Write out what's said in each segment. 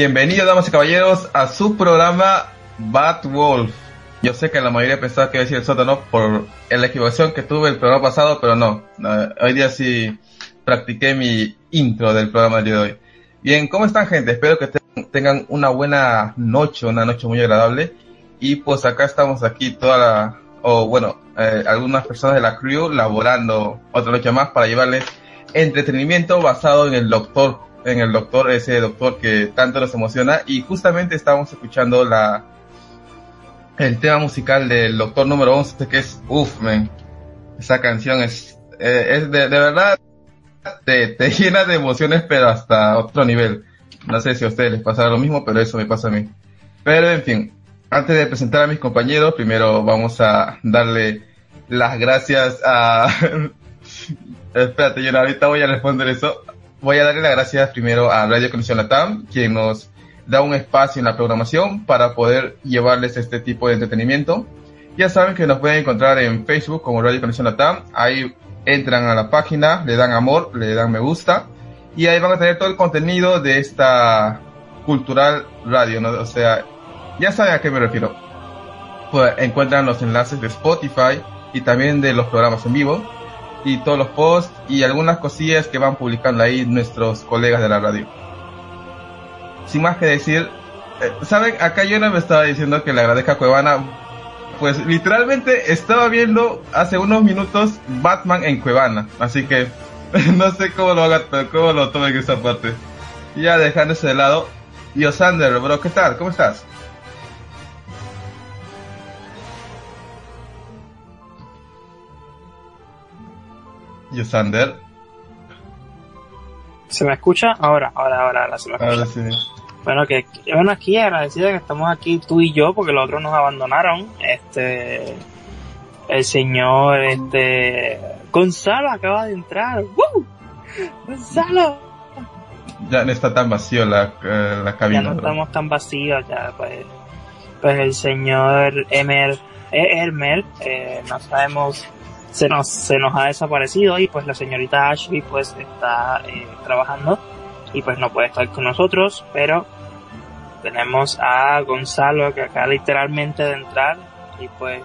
Bienvenidos, damas y caballeros, a su programa Bad Wolf. Yo sé que la mayoría pensaba que iba a decir el sótano por la equivocación que tuve el programa pasado, pero no. hoy día sí practiqué mi intro del programa de hoy. Bien, ¿cómo están gente? Espero que tengan una buena noche, una noche muy agradable. Y pues acá estamos aquí toda la, o bueno, eh, algunas personas de la crew laborando otra noche más para llevarles entretenimiento basado en el doctor, en el doctor, ese doctor que tanto nos emociona. Y justamente estábamos escuchando la, el tema musical del doctor número 11 que es, uff, man, esa canción es, eh, es de, de verdad, te, te llena de emociones, pero hasta otro nivel. No sé si a ustedes les pasará lo mismo, pero eso me pasa a mí. Pero en fin, antes de presentar a mis compañeros, primero vamos a darle las gracias a... Espérate, yo ahorita voy a responder eso. Voy a darle las gracias primero a Radio Conexión Latam, quien nos da un espacio en la programación para poder llevarles este tipo de entretenimiento. Ya saben que nos pueden encontrar en Facebook como Radio Conexión Latam. Ahí entran a la página, le dan amor, le dan me gusta y ahí van a tener todo el contenido de esta cultural radio, ¿no? O sea, ya saben a qué me refiero. Pues encuentran los enlaces de Spotify y también de los programas en vivo y todos los posts y algunas cosillas que van publicando ahí nuestros colegas de la radio. Sin más que decir, eh, ¿saben? Acá yo no me estaba diciendo que le agradezca a Cuevana. Pues literalmente estaba viendo hace unos minutos Batman en Cuevana. Así que no sé cómo lo haga, cómo lo tomen esa parte. Ya dejándose de lado. Yosander, bro, ¿qué tal? ¿Cómo estás? Yosander. ¿Se me escucha? Ahora, ahora, ahora, ahora se me escucha. Ahora sí. Bueno, que, bueno, aquí agradecido que estamos aquí tú y yo, porque los otros nos abandonaron. Este, el señor, este, Gonzalo acaba de entrar. ¡Woo! ¡Gonzalo! Ya no está tan vacío la, eh, la cabina. Ya no estamos tan vacíos, ya pues. Pues el señor Emer, Hermer, eh, no sabemos, se nos, se nos ha desaparecido y pues la señorita Ashley pues está eh, trabajando y pues no puede estar con nosotros, pero tenemos a Gonzalo que acaba literalmente de entrar y pues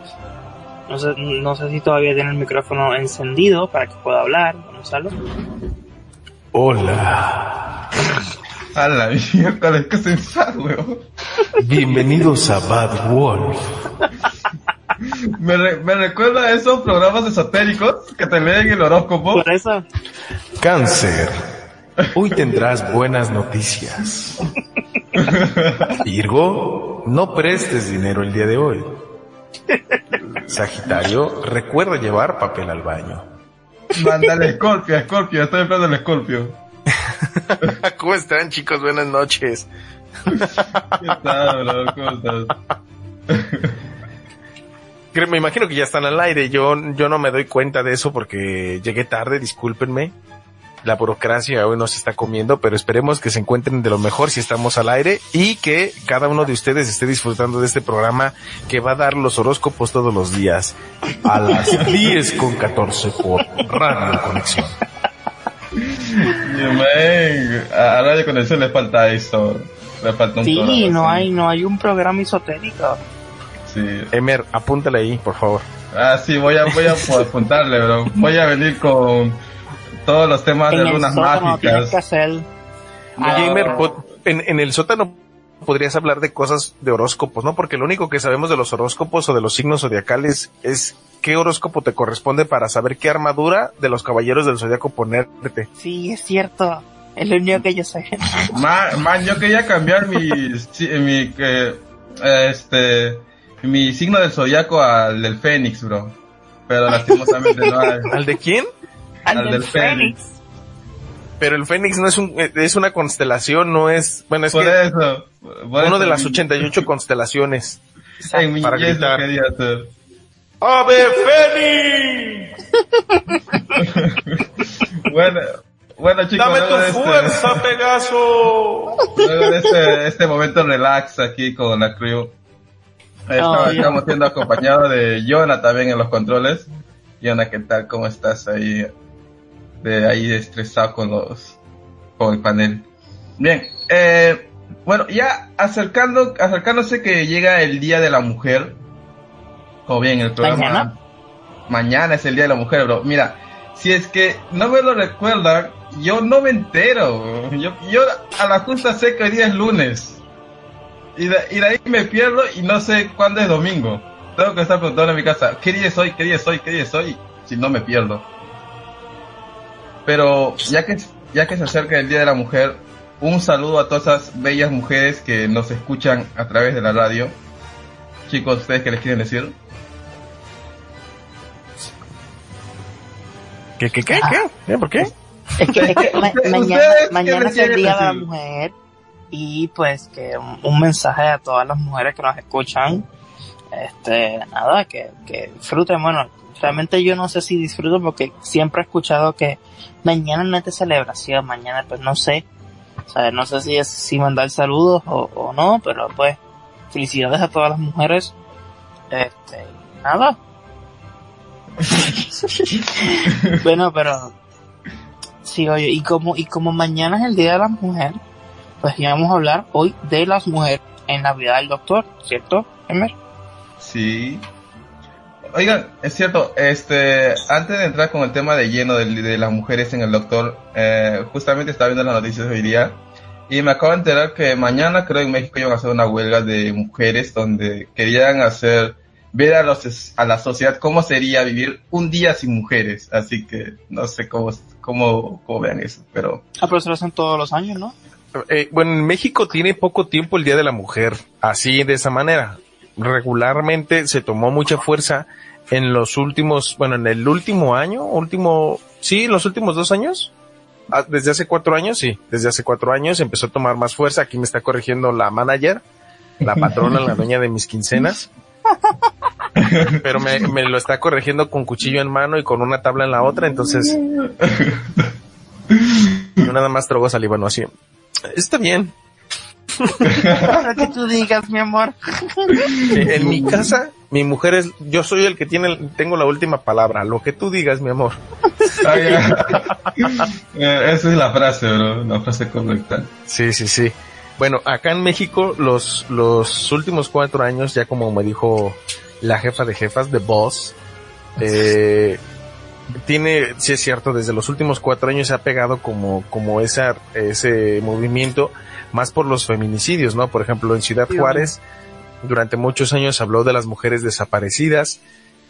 no sé, no sé si todavía tiene el micrófono encendido para que pueda hablar, Gonzalo. Hola. A la mierda, es que sensato, weón. Bienvenidos a Bad Wolf. Me, me recuerda a esos programas esotéricos que te leen el horóscopo. Por eso. Cáncer. Hoy tendrás buenas noticias. Virgo, no prestes dinero el día de hoy. Sagitario, recuerda llevar papel al baño. Mándale Scorpio, Scorpio, estoy esperando el Scorpio. ¿Cómo están chicos? Buenas noches. ¿Qué tal, bro? ¿Cómo estás? Me imagino que ya están al aire. Yo, yo no me doy cuenta de eso porque llegué tarde, discúlpenme la burocracia hoy nos está comiendo, pero esperemos que se encuentren de lo mejor si estamos al aire y que cada uno de ustedes esté disfrutando de este programa que va a dar los horóscopos todos los días a las 10 con 14 por Radio Conexión. a Radio Conexión le falta eso. Le falta un sí, no hay, no hay un programa esotérico. Sí. Emer, apúntale ahí, por favor. Ah, sí, voy a, voy a apuntarle, bro. Voy a venir con todos los temas de lunas mágicas. Gamer, en, el sótano podrías hablar de cosas de horóscopos, ¿no? Porque lo único que sabemos de los horóscopos o de los signos zodiacales es qué horóscopo te corresponde para saber qué armadura de los caballeros del zodiaco ponerte. Sí, es cierto. Es lo único que yo sé. Man, yo quería cambiar mi, mi, este, mi signo del zodiaco al del Fénix, bro. Pero lastimosamente no hay. ¿Al de quién? al, del, Fénix. Pero el Fénix no es un, es una constelación, no es, bueno, es por que eso, uno de las 88 constelaciones. En mi para gritar. quería hacer. ¡Ave Fénix! bueno, bueno chicos, dame tu este- fuerza, Pegaso. Luego de este, este momento relax aquí con la crew. Estamos siendo acompañados de Jonah también en los controles. Jonah, ¿qué tal? ¿Cómo estás ahí? de ahí estresado con los con el panel. Bien, eh, Bueno, ya acercando, acercándose que llega el Día de la Mujer, o bien el programa... ¿Mañana? Mañana es el Día de la Mujer, bro. Mira, si es que no me lo recuerdan, yo no me entero. Yo, yo a la justa sé que hoy día es lunes. Y de, y de ahí me pierdo y no sé cuándo es domingo. Tengo que estar preguntando en mi casa, ¿qué día es hoy? ¿Qué día es hoy? ¿Qué día es hoy? Si no me pierdo. Pero ya que, ya que se acerca el Día de la Mujer, un saludo a todas esas bellas mujeres que nos escuchan a través de la radio. Chicos, ¿ustedes qué les quieren decir? ¿Qué, qué, qué? ¿Qué? ¿Por qué? Es que, es que ma- Ustedes- mañana, mañana es el Día de la. Mujer y pues que un, mensaje a todas las mujeres que nos escuchan, este, nada, que, que disfruten, bueno, realmente yo no sé si disfruto porque siempre he escuchado que mañana no es de celebración, mañana pues no sé, o no sé si es si mandar saludos o, o no, pero pues felicidades a todas las mujeres, este, nada. bueno, pero Sí, oye, y como, y como mañana es el Día de la Mujer, pues íbamos a hablar hoy de las mujeres en la vida del doctor, ¿cierto, Emer? Sí. Oigan, es cierto, este, antes de entrar con el tema de lleno de, de las mujeres en el doctor, eh, justamente estaba viendo las noticias hoy día y me acabo de enterar que mañana creo en México iban a hacer una huelga de mujeres donde querían hacer, ver a, los, a la sociedad cómo sería vivir un día sin mujeres. Así que no sé cómo, cómo, cómo vean eso, pero Ah, pero eso lo hacen todos los años, ¿no? Eh, bueno, en México tiene poco tiempo el Día de la Mujer, así de esa manera. Regularmente se tomó mucha fuerza en los últimos, bueno, en el último año, último, sí, los últimos dos años. Ah, Desde hace cuatro años, sí, desde hace cuatro años empezó a tomar más fuerza. Aquí me está corrigiendo la manager, la patrona, la dueña de mis quincenas. Pero me, me lo está corrigiendo con cuchillo en mano y con una tabla en la otra, entonces yo nada más trogo saliva, no así. Está bien. Lo que tú digas, mi amor. En mi casa, mi mujer es, yo soy el que tiene, tengo la última palabra. Lo que tú digas, mi amor. Ah. Eh, esa es la frase, bro, la frase correcta. Sí, sí, sí. Bueno, acá en México, los, los últimos cuatro años, ya como me dijo la jefa de jefas, de Boss, eh, tiene, sí es cierto, desde los últimos cuatro años se ha pegado como, como esa, ese movimiento, más por los feminicidios, ¿no? Por ejemplo, en Ciudad Juárez, durante muchos años habló de las mujeres desaparecidas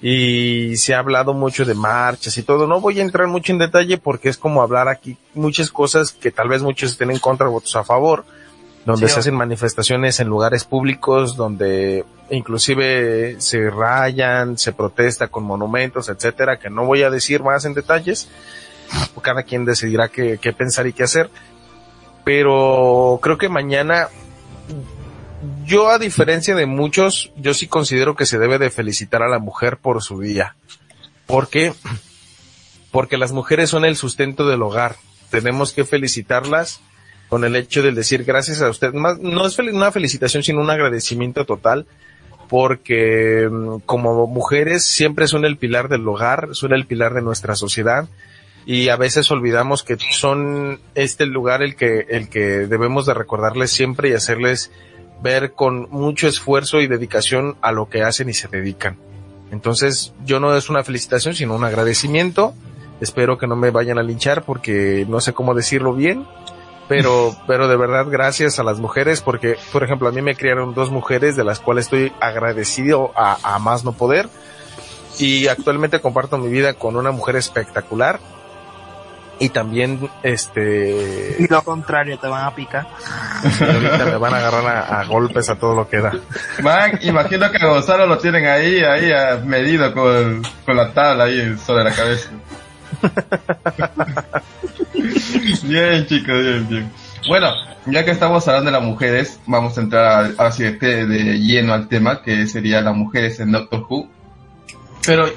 y se ha hablado mucho de marchas y todo. No voy a entrar mucho en detalle porque es como hablar aquí muchas cosas que tal vez muchos estén en contra, otros a favor, donde se hacen manifestaciones en lugares públicos, donde inclusive se rayan, se protesta con monumentos, etcétera, que no voy a decir más en detalles. Cada quien decidirá qué, qué pensar y qué hacer. Pero creo que mañana yo a diferencia de muchos, yo sí considero que se debe de felicitar a la mujer por su día. ¿Por qué? Porque las mujeres son el sustento del hogar. Tenemos que felicitarlas con el hecho de decir gracias a usted. Más, no es una felicitación, sino un agradecimiento total. Porque mm, como mujeres siempre son el pilar del hogar, son el pilar de nuestra sociedad y a veces olvidamos que son este lugar el que el que debemos de recordarles siempre y hacerles ver con mucho esfuerzo y dedicación a lo que hacen y se dedican. Entonces, yo no es una felicitación, sino un agradecimiento. Espero que no me vayan a linchar porque no sé cómo decirlo bien, pero, pero de verdad gracias a las mujeres porque, por ejemplo, a mí me criaron dos mujeres de las cuales estoy agradecido a, a más no poder y actualmente comparto mi vida con una mujer espectacular y también este Y lo contrario, te van a picar. ahorita me van a agarrar a, a golpes a todo lo que da. Man, imagino que Gonzalo lo tienen ahí, ahí ah, medido con, con la tabla ahí sobre la cabeza. bien, chicos, bien, bien. Bueno, ya que estamos hablando de las mujeres, vamos a entrar así de, de lleno al tema, que sería las mujeres en Doctor Who. Pero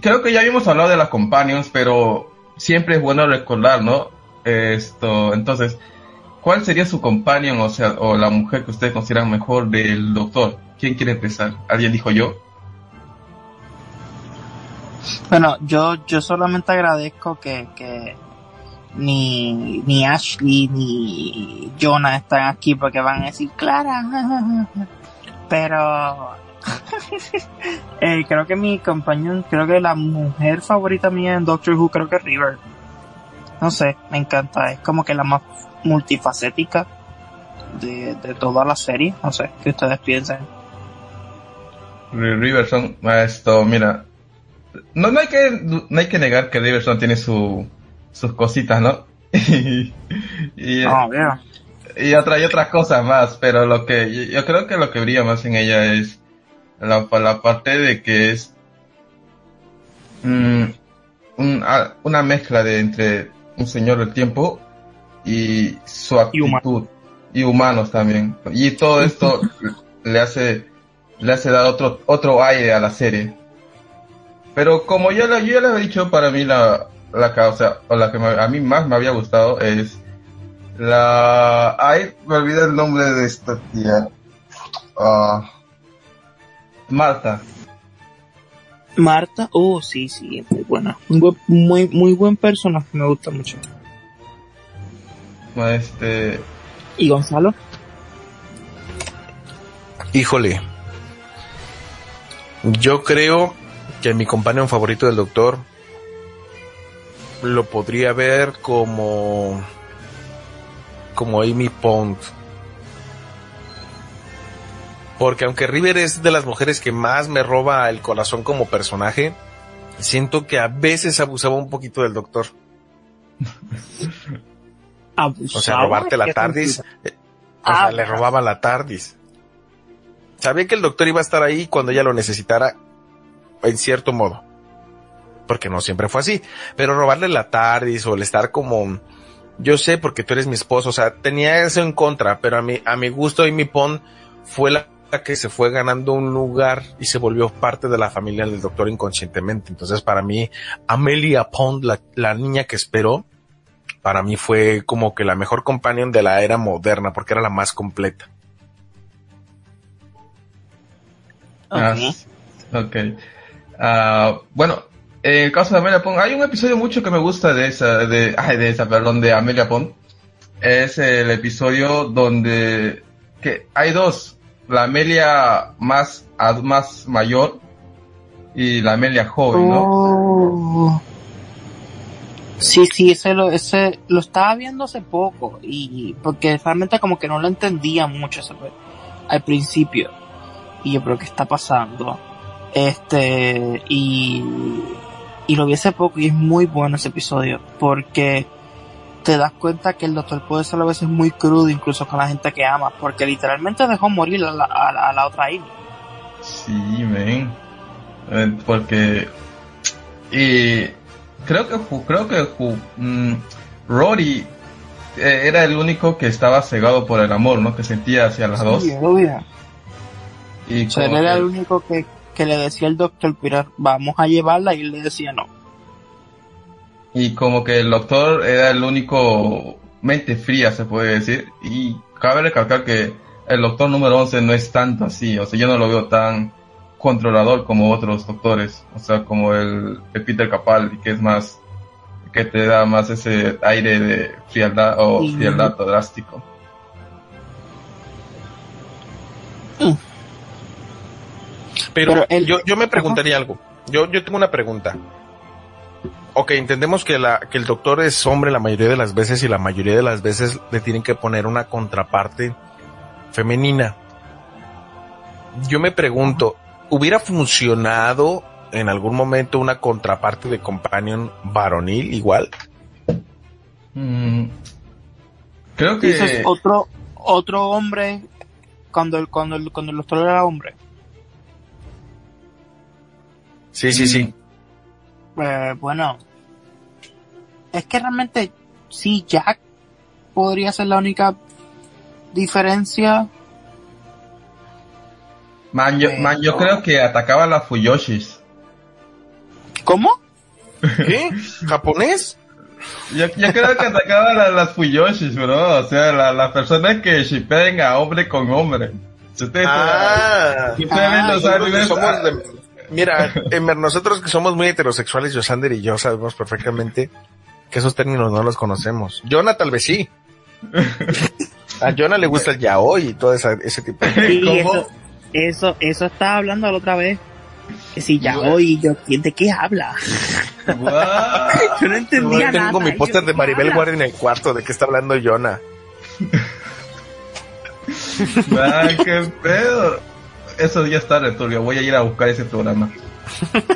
creo que ya habíamos hablado de las companions, pero siempre es bueno recordar, ¿no? Esto, entonces, ¿cuál sería su companion, o sea, o la mujer que ustedes consideran mejor del doctor? ¿Quién quiere empezar? ¿Alguien dijo yo? Bueno, yo, yo solamente agradezco que, que ni, ni Ashley ni Jonah están aquí porque van a decir Clara. Pero eh, creo que mi compañero, creo que la mujer favorita mía en Doctor Who creo que es River. No sé, me encanta, es como que la más multifacética de, de toda la serie. No sé, ¿qué ustedes piensan? Riverson, esto, mira, no, no hay que no hay que negar que Riverson tiene su, sus cositas, ¿no? y, y, Oh, y otra y otras cosas más, pero lo que yo creo que lo que brilla más en ella es la, la parte de que es mm, un- a- una mezcla de entre un señor del tiempo y su Y humano. actitud y humanos también y todo esto le hace le hace dar otro otro aire a la serie pero como yo, la- yo ya les he dicho para mí la la causa o la que me- a mí más me había gustado es la ay me olvidé el nombre de esta tía Ah, Marta Marta, oh sí, sí, muy buena. Un buen- muy, muy buen personaje, me gusta mucho. este ¿Y Gonzalo? Híjole. Yo creo que mi compañero favorito del doctor lo podría ver como como Amy Pond. Porque aunque River es de las mujeres que más me roba el corazón como personaje, siento que a veces abusaba un poquito del doctor. O sea, robarte la TARDIS. eh, O Ah, sea, le robaba la TARDIS. Sabía que el doctor iba a estar ahí cuando ella lo necesitara, en cierto modo. Porque no siempre fue así. Pero robarle la TARDIS o el estar como, yo sé porque tú eres mi esposo, o sea, tenía eso en contra, pero a mi, a mi gusto Amy Pond fue la que se fue ganando un lugar y se volvió parte de la familia del doctor inconscientemente. Entonces, para mí, Amelia Pond, la, la niña que esperó, para mí fue como que la mejor companion de la era moderna, porque era la más completa. Ah, ok. Ah, bueno, en el caso de Amelia Pond, hay un episodio mucho que me gusta de esa, de, ay, de esa, perdón, de Amelia Pond. Es el episodio donde, que hay dos, la Amelia más, más mayor y la Amelia joven, ¿no? Oh. Sí, sí, ese lo, ese lo estaba viendo hace poco y porque realmente como que no lo entendía mucho al principio y yo creo que está pasando este y y lo vi hace poco y es muy bueno ese episodio porque te das cuenta que el doctor puede ser a veces muy crudo incluso con la gente que ama porque literalmente dejó morir a la, a la, a la otra Amy Sí, men. Eh, porque y creo que creo que mm, Rory eh, era el único que estaba cegado por el amor, ¿no? Que sentía hacia las dos. Obvio. Y O sea, él era que- el único que, que le decía al doctor, mira, vamos a llevarla, y él le decía no. y como que el doctor era el único mente fría, se puede decir. Y cabe recalcar que el doctor número 11 no es tanto así. O sea, yo no lo veo tan controlador como otros doctores. O sea, como el, el Peter Capaldi, que es más, que te da más ese aire de frialdad o frialdad drástico. Pero, yo, yo me preguntaría algo. Yo, yo tengo una pregunta. Ok, entendemos que, la, que el doctor es hombre la mayoría de las veces y la mayoría de las veces le tienen que poner una contraparte femenina. Yo me pregunto, ¿hubiera funcionado en algún momento una contraparte de companion varonil igual? Mm, creo que... Dices otro, otro hombre, cuando el, cuando el, cuando el doctor era hombre. Sí, sí, sí. Eh, bueno, es que realmente, sí, Jack podría ser la única diferencia. Man, yo, Eh, man, yo creo que atacaba a las Fuyoshis. ¿Cómo? ¿Qué? ¿Japonés? Yo, yo creo que atacaba a la- las Fuyoshis, bro. O sea, la- las personas que shipen a hombre con hombre. Si ustedes, Ah, si ustedes ven los nosotros que animes, somos de- mira, Emer, nosotros que somos muy heterosexuales, Yosander y yo sabemos perfectamente que esos términos no los conocemos. Jonah tal vez sí. A Jonah le gusta el yaoi y todo esa- ese tipo de Sí, ¿Cómo? eso, eso, eso estaba hablando la otra vez. Que si ya hoy, yo, ¿de qué habla? Yo no entendía Yo nada. tengo mi póster de ¿qué Maribel? Guardia en el cuarto, ¿de qué está hablando Jonah? Qué pedo. Eso ya está returbio. Voy a ir a buscar ese programa.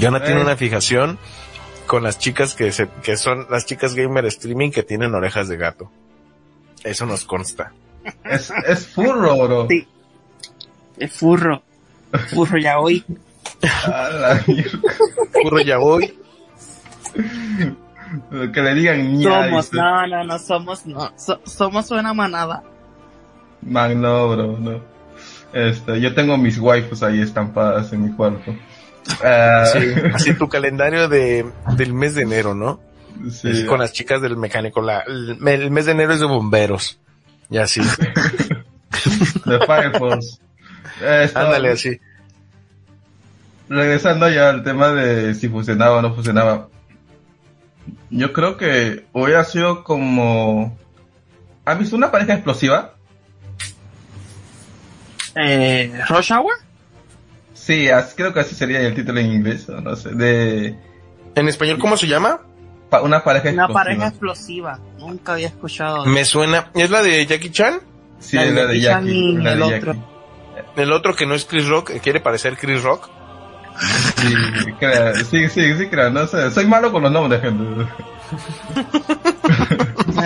Jonah tiene Eh. una fijación con las chicas que se, que son las chicas gamer streaming que tienen orejas de gato. Eso nos consta. Es, es furro, bro. Sí. Es furro. Furro ya hoy. A la mierda. Puro yaoi. que le digan. Somos, no, no, no somos, no. So- somos una manada. Man, no, bro, no. Este, yo tengo mis waifus ahí estampadas en mi cuarto. Ah, Sí, así tu calendario de, del mes de enero, ¿no? sí. Es con las chicas del mecánico. La, el, el mes de enero es de bomberos. Y así. de Firefox. Eh, estaba- Ándale así. Regresando ya al tema de si funcionaba o no funcionaba. Yo creo que hubiera sido como... ¿Has visto una pareja explosiva? Eh, Rush Hour? Sí, así- creo que así sería el título en inglés, o no sé, de ¿En español cómo se llama? pa- una pareja Una explosiva. pareja explosiva. Nunca había escuchado. Me suena. ¿Es la de Jackie Chan? Sí, La es la de Jackie Jackie. Chan y la el de otro. Jackie. El otro que no es Chris Rock, quiere parecer Chris Rock. Sí, crea- sí, sí, sí, creo, no sé, soy malo con los nombres, gente.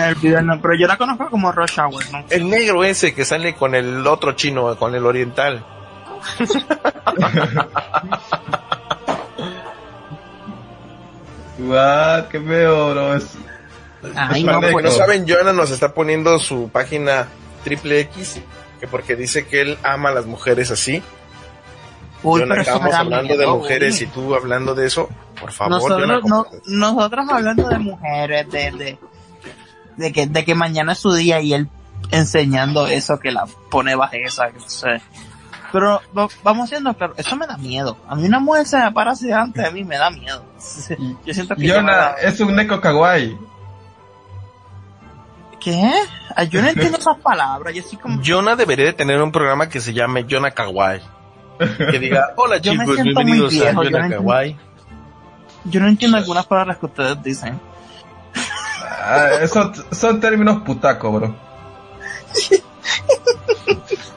El nombre, pero yo la conozco como Rush Hour, ¿no? El negro ese que sale con el otro chino, con el oriental. What, qué feo, bro. Es, Ay, no, pues. no saben, Jonah nos está poniendo su página triple X, que porque dice que él ama a las mujeres así. Uy, Jonah, estamos hablando de mujeres uy. y tú hablando de eso, por favor, nosotros, Jonah, no, nosotros hablando de mujeres, de, de, de que, de que mañana es su día y él enseñando eso que la pone bajeza, que no sé. Pero va- vamos siendo claro, eso me da miedo. A mí una mujer se me para así delante de mí, me da miedo. Yo siento que Yona da- es un neko kawaii. ¿Qué? Ay, yo no entiendo esas palabras, yo así como... Jonah debería de tener un programa que se llame Jonah Kawaii. Que diga, hola chicos, bienvenidos viejo, a yo no Jonah entiendo. Kawaii. Yo no entiendo algunas palabras que ustedes dicen. Ah, son, son términos putaco, bro.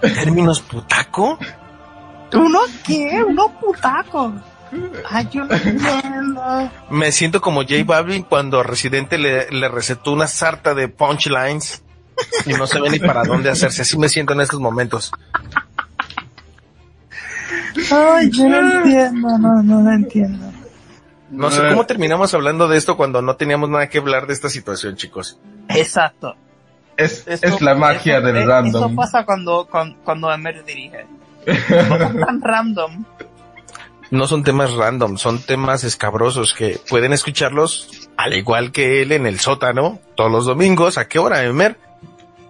¿Términos putaco? ¿Uno qué? ¿Uno putaco? Ay, yo no entiendo. Me siento como J Balvin cuando Residente le, le recetó una sarta de punchlines y no sabe ni para dónde hacerse. Así me siento en estos momentos. Ay, yo no entiendo, no, no lo entiendo. No sé cómo terminamos hablando de esto cuando no teníamos nada que hablar de esta situación, chicos. Exacto. Es, es la magia del eh, random. Eso pasa cuando, cuando, cuando Emer dirige. Tan random. No son temas random, son temas escabrosos que pueden escucharlos al igual que él en el sótano todos los domingos. ¿A qué hora, Emer?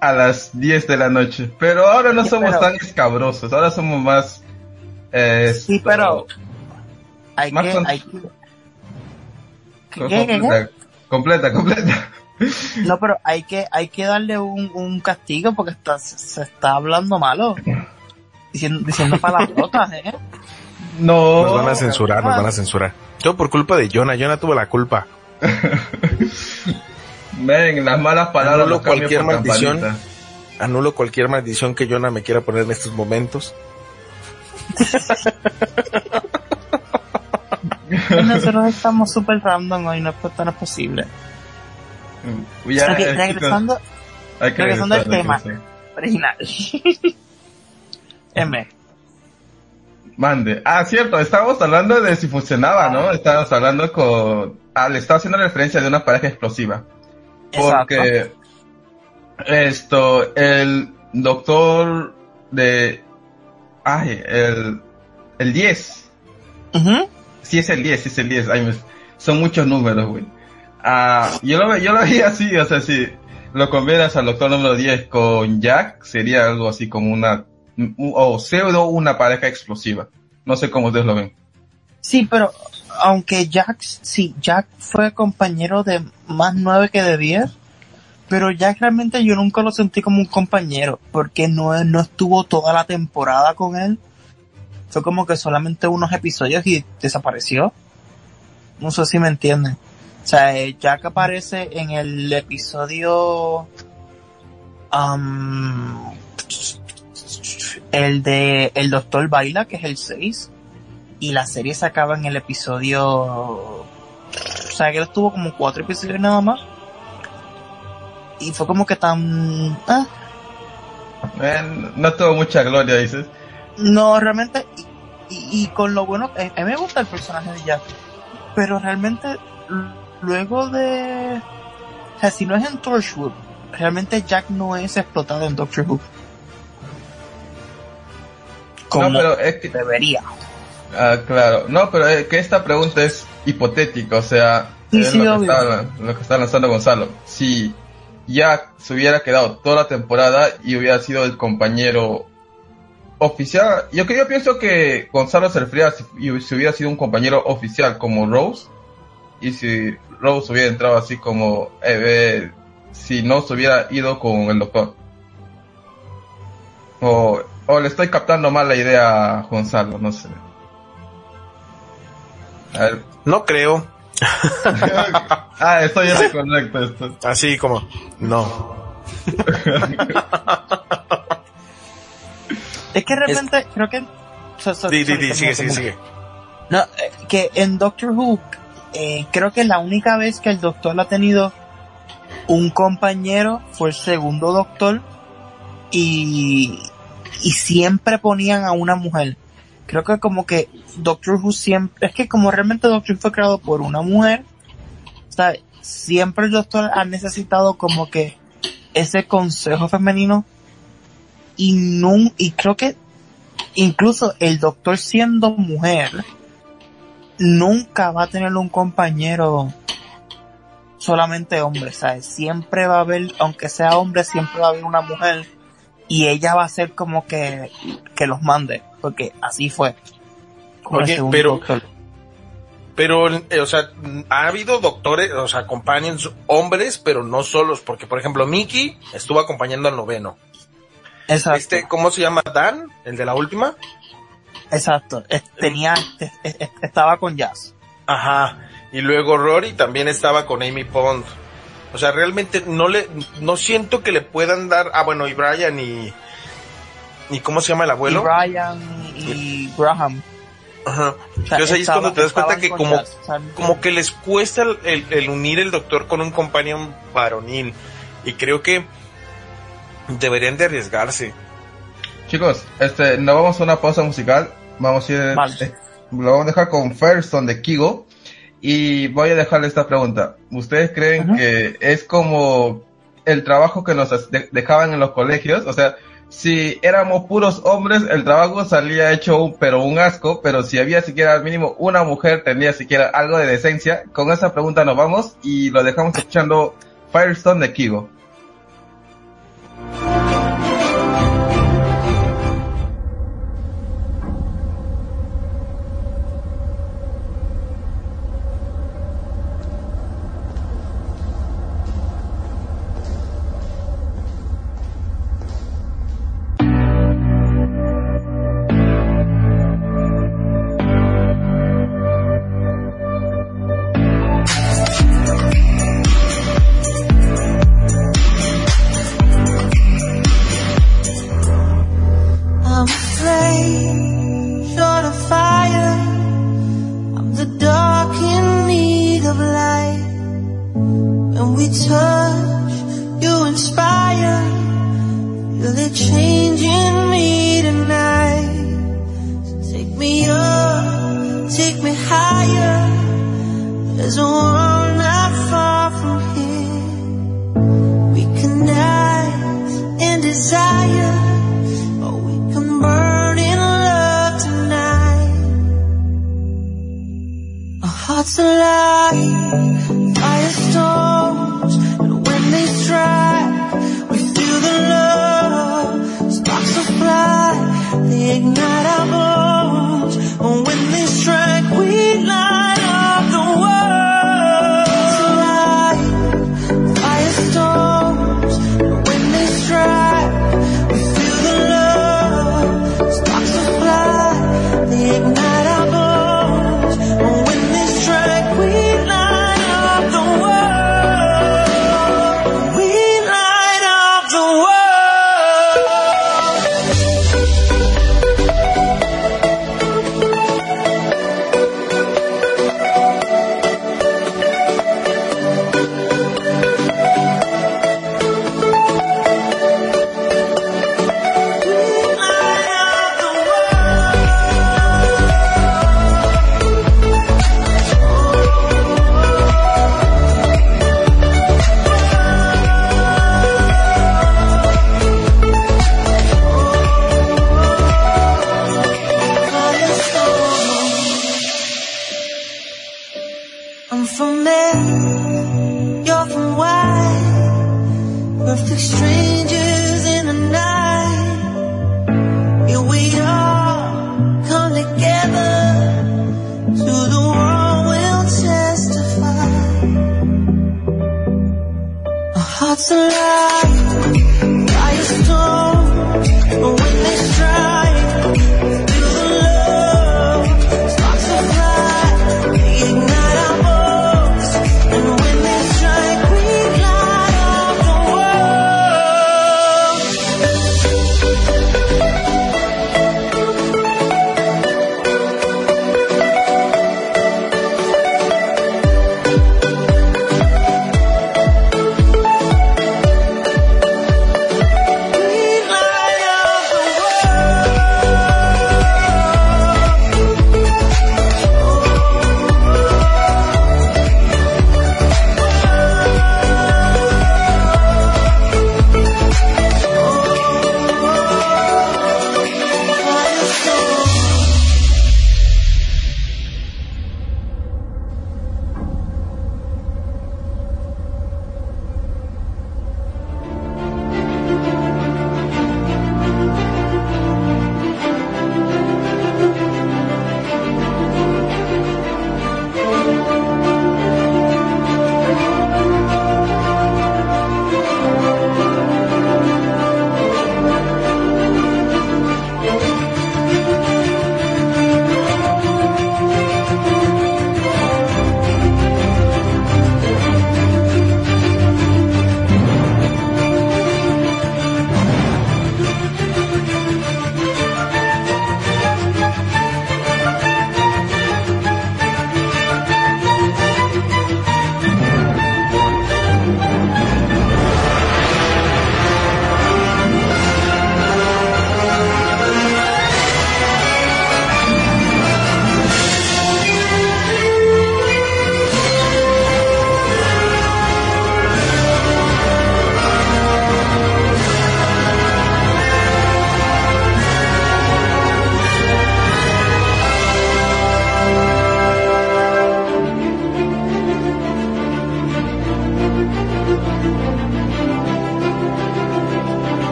A las 10 de la noche. Pero ahora no Sí, somos pero- tan escabrosos, ahora somos más... eh, Sí, pero hay Más que, con- hay que, completa, completa, completa. no, pero hay que, hay que darle un, un castigo porque está, se, está hablando malo. Diciendo, diciendo palabrotas, eh. No. Nos van a censurar, nos van a censurar. Todo por culpa de Jonah, Jonah tuvo la culpa. Ven, las malas palabras Anulo cualquier maldición. campanita. Anulo cualquier maldición que Jonah me quiera poner en estos momentos. Nosotros estamos súper random hoy, no, esto no es posible. Ya, Ok, eh, regresando, que regresando al tema. original. M. Mande. Ah, cierto, estábamos hablando de si funcionaba, ¿no? Estábamos hablando con... Ah, le estaba haciendo referencia de una pareja explosiva. Porque esto, el doctor de... Ay, el... El 10. Ujú. Sí es el 10, sí es el 10. Ay, son muchos números, güey. Ah, yo lo, yo lo veía así, o sea, si lo combinas al doctor número 10 con Jack, sería algo así como una... un- O pseudo una pareja explosiva. No sé cómo ustedes lo ven. Sí, pero aunque Jack, sí, Jack fue compañero de más nueve que de diez, pero Jack realmente yo nunca lo sentí como un compañero, porque no, no estuvo toda la temporada con él. Fue como que solamente unos episodios y desapareció. No sé si me entienden. O sea, eh, Jack aparece en el episodio... Um, el de El Doctor Baila, que es el 6 y la serie se acaba en el episodio, o sea que él estuvo como cuatro episodios nada más y fue como que tan, ah. no tuvo mucha gloria, dices. No, realmente, y, y, con lo bueno, a mí me gusta el personaje de Jack, pero realmente luego de, o sea, si no es en Torchwood, realmente Jack no es explotado en Doctor Who. Como no, pero es que debería. Ah, claro. No, pero es que esta pregunta es hipotética, o sea, es lo, que está, lo, que está, lanzando Gonzalo. Si ya se hubiera quedado toda la temporada y hubiera sido el compañero oficial, yo, yo pienso que Gonzalo se refería si, si hubiera sido un compañero oficial como Rose, y si Rose hubiera entrado así como, eh, si no se hubiera ido con el doctor. O, o le estoy captando mal la idea a Gonzalo, no sé. No creo. ah, estoy en correcto esto. Así como, no. es que de repente, creo que... sigue, sigue, sigue. No, eh, que en Doctor Who, eh, creo que la única vez que el doctor ha tenido un compañero fue el segundo doctor y, y siempre ponían a una mujer creo que como que Doctor Who siempre, es que como realmente Doctor Who fue creado por una mujer, o siempre el doctor ha necesitado como que ese consejo femenino y no, y creo que incluso el doctor siendo mujer nunca va a tener un compañero solamente hombre, ¿sabes? Siempre va a haber, aunque sea hombre, siempre va a haber una mujer y ella va a ser como que, que los mande porque así fue. Oye, pero, pero, eh, o sea, ha habido doctores, o sea, companions hombres, pero no solos, porque por ejemplo, Mickey estuvo acompañando al noveno. Exacto. Este, ¿cómo se llama? Dan, el de la última. Exacto, tenía, estaba con Jazz. Ajá. Y luego Rory también estaba con Amy Pond. O sea, realmente no le, no siento que le puedan dar, ah bueno, y Brian y, ¿Y cómo se llama el abuelo? Y Brian y Graham. Ajá. Entonces ahí es cuando te das cuenta que como, como que les cuesta el, unir el doctor con un compañero varonil. Y creo que deberían de arriesgarse. Chicos, este, no vamos a una pausa musical. Vamos a ir, eh, lo vamos a dejar con Firestone de Kigo. Y voy a dejarle esta pregunta. ¿Ustedes creen que es como el trabajo que nos dejaban en los colegios? O sea, si éramos puros hombres, el trabajo salía hecho un, pero un asco, pero si había siquiera al mínimo una mujer, tendría siquiera algo de decencia. Con esa pregunta nos vamos y lo dejamos escuchando Firestone de Kigo.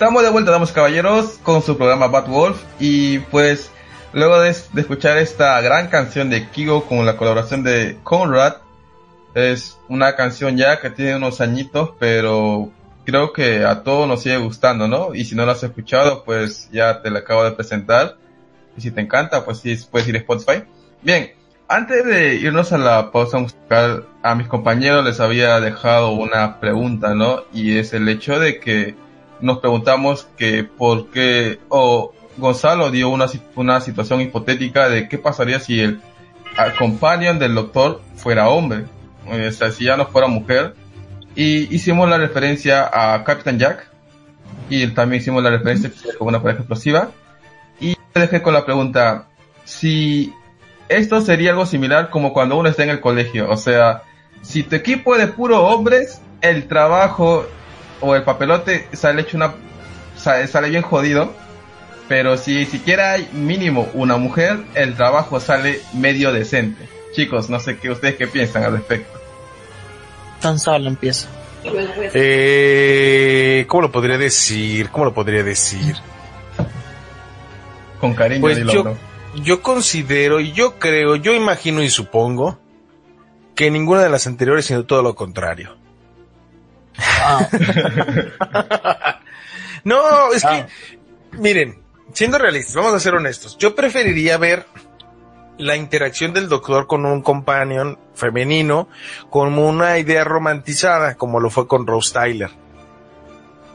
Estamos de vuelta, damos caballeros, con su programa Bad Wolf y pues luego de, de, escuchar esta gran canción de Kigo con la colaboración de Conrad, es una canción ya que tiene unos añitos, pero creo que a todos nos sigue gustando, ¿no? Y si no la has escuchado, pues ya te la acabo de presentar. Y si te encanta, pues sí, puedes ir a Spotify. Bien, antes de irnos a la pausa musical, a mis compañeros les había dejado una pregunta, ¿no? Y es el hecho de que nos preguntamos que por qué, o Gonzalo dio una, una situación hipotética de qué pasaría si el companion del doctor fuera hombre, o sea, si ya no fuera mujer. Y hicimos la referencia a Captain Jack, y también hicimos la referencia con una pareja explosiva. Y dejé con la pregunta, si esto sería algo similar como cuando uno está en el colegio, o sea, si tu equipo es de puro hombres, el trabajo o el papelote sale hecho una sale, bien jodido, pero si siquiera hay mínimo una mujer, el trabajo sale medio decente. Chicos, no sé qué ustedes qué piensan al respecto. Tan solo empieza. Eh, ¿Cómo lo podría decir? ¿Cómo lo podría decir? Con cariño, pues yo, yo considero, y yo creo, yo imagino y supongo que ninguna de las anteriores, sino todo lo contrario. Ah. no, es que, miren, siendo realistas, vamos a ser honestos, yo preferiría ver la interacción del doctor con un companion femenino como una idea romantizada, como lo fue con Rose Tyler.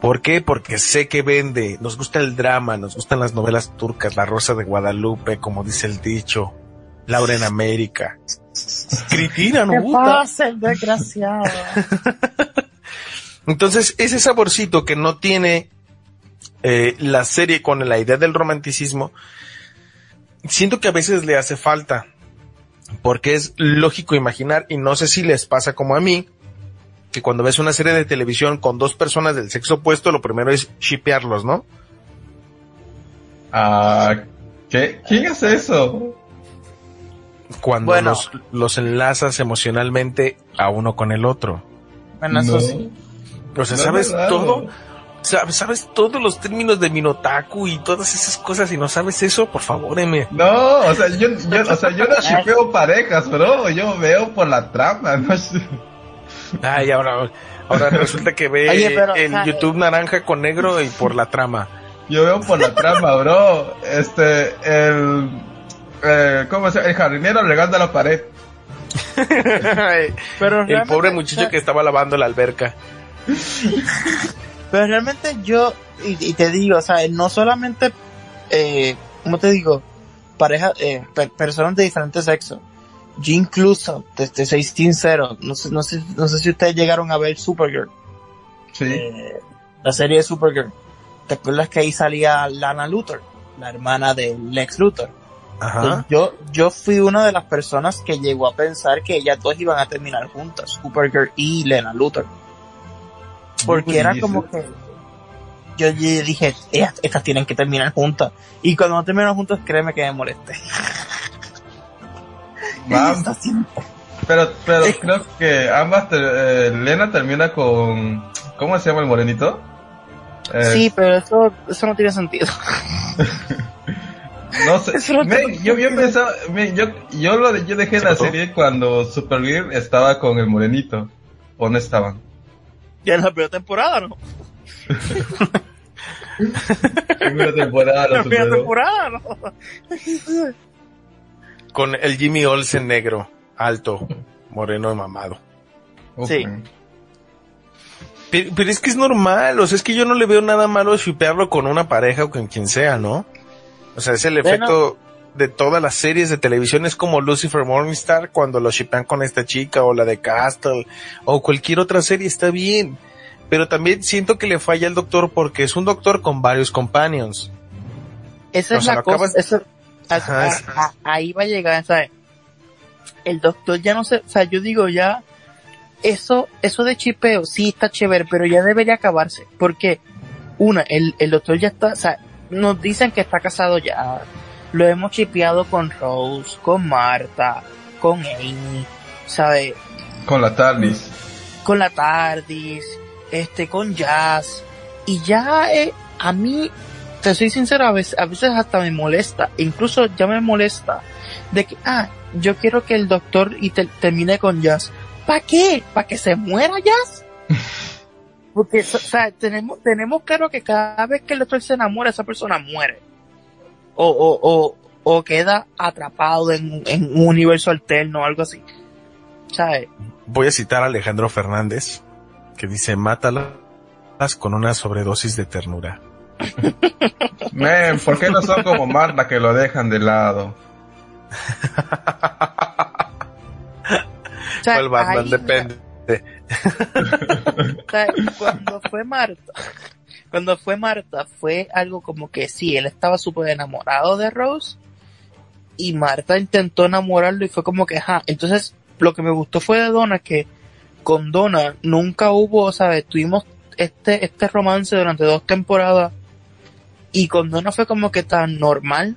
¿Por qué? Porque sé que vende, nos gusta el drama, nos gustan las novelas turcas, La Rosa de Guadalupe, como dice el dicho, Laura en América. Critina, no gusta. desgraciado. Entonces, ese saborcito que no tiene eh, la serie con la idea del romanticismo, siento que a veces le hace falta. Porque es lógico imaginar, y no sé si les pasa como a mí, que cuando ves una serie de televisión con dos personas del sexo opuesto, lo primero es shipearlos, ¿no? Ah, ¿qué? ¿Quién hace eso? Cuando los, los enlazas emocionalmente a uno con el otro. Bueno, eso sí. O sea, ¿sabes todo? ¿Sabes, todos los términos de Minotaku y todas esas cosas y no sabes eso? Por favor, M. No, o sea, yo, yo, o sea, yo no shipeo parejas, bro. Yo veo por la trama, ¿no? Ay, ahora, ahora resulta que ve el YouTube naranja con negro y por la trama. Yo veo por la trama, bro. Este, el, eh, ¿cómo se llama? El jardinero regando la pared. Pero el pobre muchacho que estaba lavando la alberca. Pero realmente yo, y, te digo, o sea, no solamente, eh, ¿cómo te digo? Pareja, eh, personas de diferentes sexos. Yo incluso, te, soy sincero, no sé, no sé, no sé si ustedes llegaron a ver Supergirl. Sí. Eh, la serie de Supergirl. ¿Te acuerdas que ahí salía Lana Luthor? La hermana de Lex Luthor. Ajá. yo, yo fui una de las personas que llegó a pensar que ellas dos iban a terminar juntas, Supergirl y Lena Luthor. Porque era como que yo dije, estas, tienen que terminar juntas. Y cuando no terminan juntas, créeme que me moleste. Pero, pero creo que ambas, eh, Lena termina con, ¿cómo se llama el morenito? sí, pero eso, eso no tiene sentido. no sé, yo, yo pensaba, yo, yo, lo, yo dejé la serie cuando Supergirl estaba con el morenito, ¿o no estaban? Ya en la primera temporada, ¿no? primera temporada, La primera temporada, ¿no? Con el Jimmy Olsen negro, alto, moreno y mamado. Sí. Pero, es que es normal, o sea, es que yo no le veo nada malo a shipearlo con una pareja o con quien sea, ¿no? O sea, es el efecto de todas las series de televisión, es como Lucifer Morningstar cuando lo shipean con esta chica o la de Castle o cualquier otra serie, está bien. Pero también siento que le falla al doctor porque es un doctor con varios companions. Esa es la cosa, eso, ahí va a llegar, ¿sabes? El doctor ya no sé, o sea, yo digo ya, eso, eso de chipeo sí está chévere, pero ya debería acabarse. Porque, una, el, el doctor ya está, o sea, nos dicen que está casado ya, lo hemos chipeado con Rose, con Marta, con Amy, ¿sabes? Con la TARDIS. Con la TARDIS, este, con Jazz. Y ya, eh, a mí, te soy sincero, a veces, a veces hasta me molesta, incluso ya me molesta, de que, ah, yo quiero que el doctor y termine con Jazz. ¿Para qué? ¿Para que se muera Jazz? Porque, o sea, tenemos, tenemos claro que cada vez que el doctor se enamora, esa persona muere. O, o, o, o queda atrapado en, en un universo alterno o algo así. ¿Sabes? Voy a citar a Alejandro Fernández, que dice, mátalas con una sobredosis de ternura. Men, ¿por qué no son como Marta que lo dejan de lado? ¿Cuál Batman? Depende. cuando fue Marta, cuando fue Marta, fue algo como que sí, él estaba súper enamorado de Rose y Marta intentó enamorarlo y fue como que, ajá, entonces lo que me gustó fue de Donna que con Donna nunca hubo, ¿sabes? Tuvimos este, este romance durante dos temporadas y con Donna fue como que tan normal.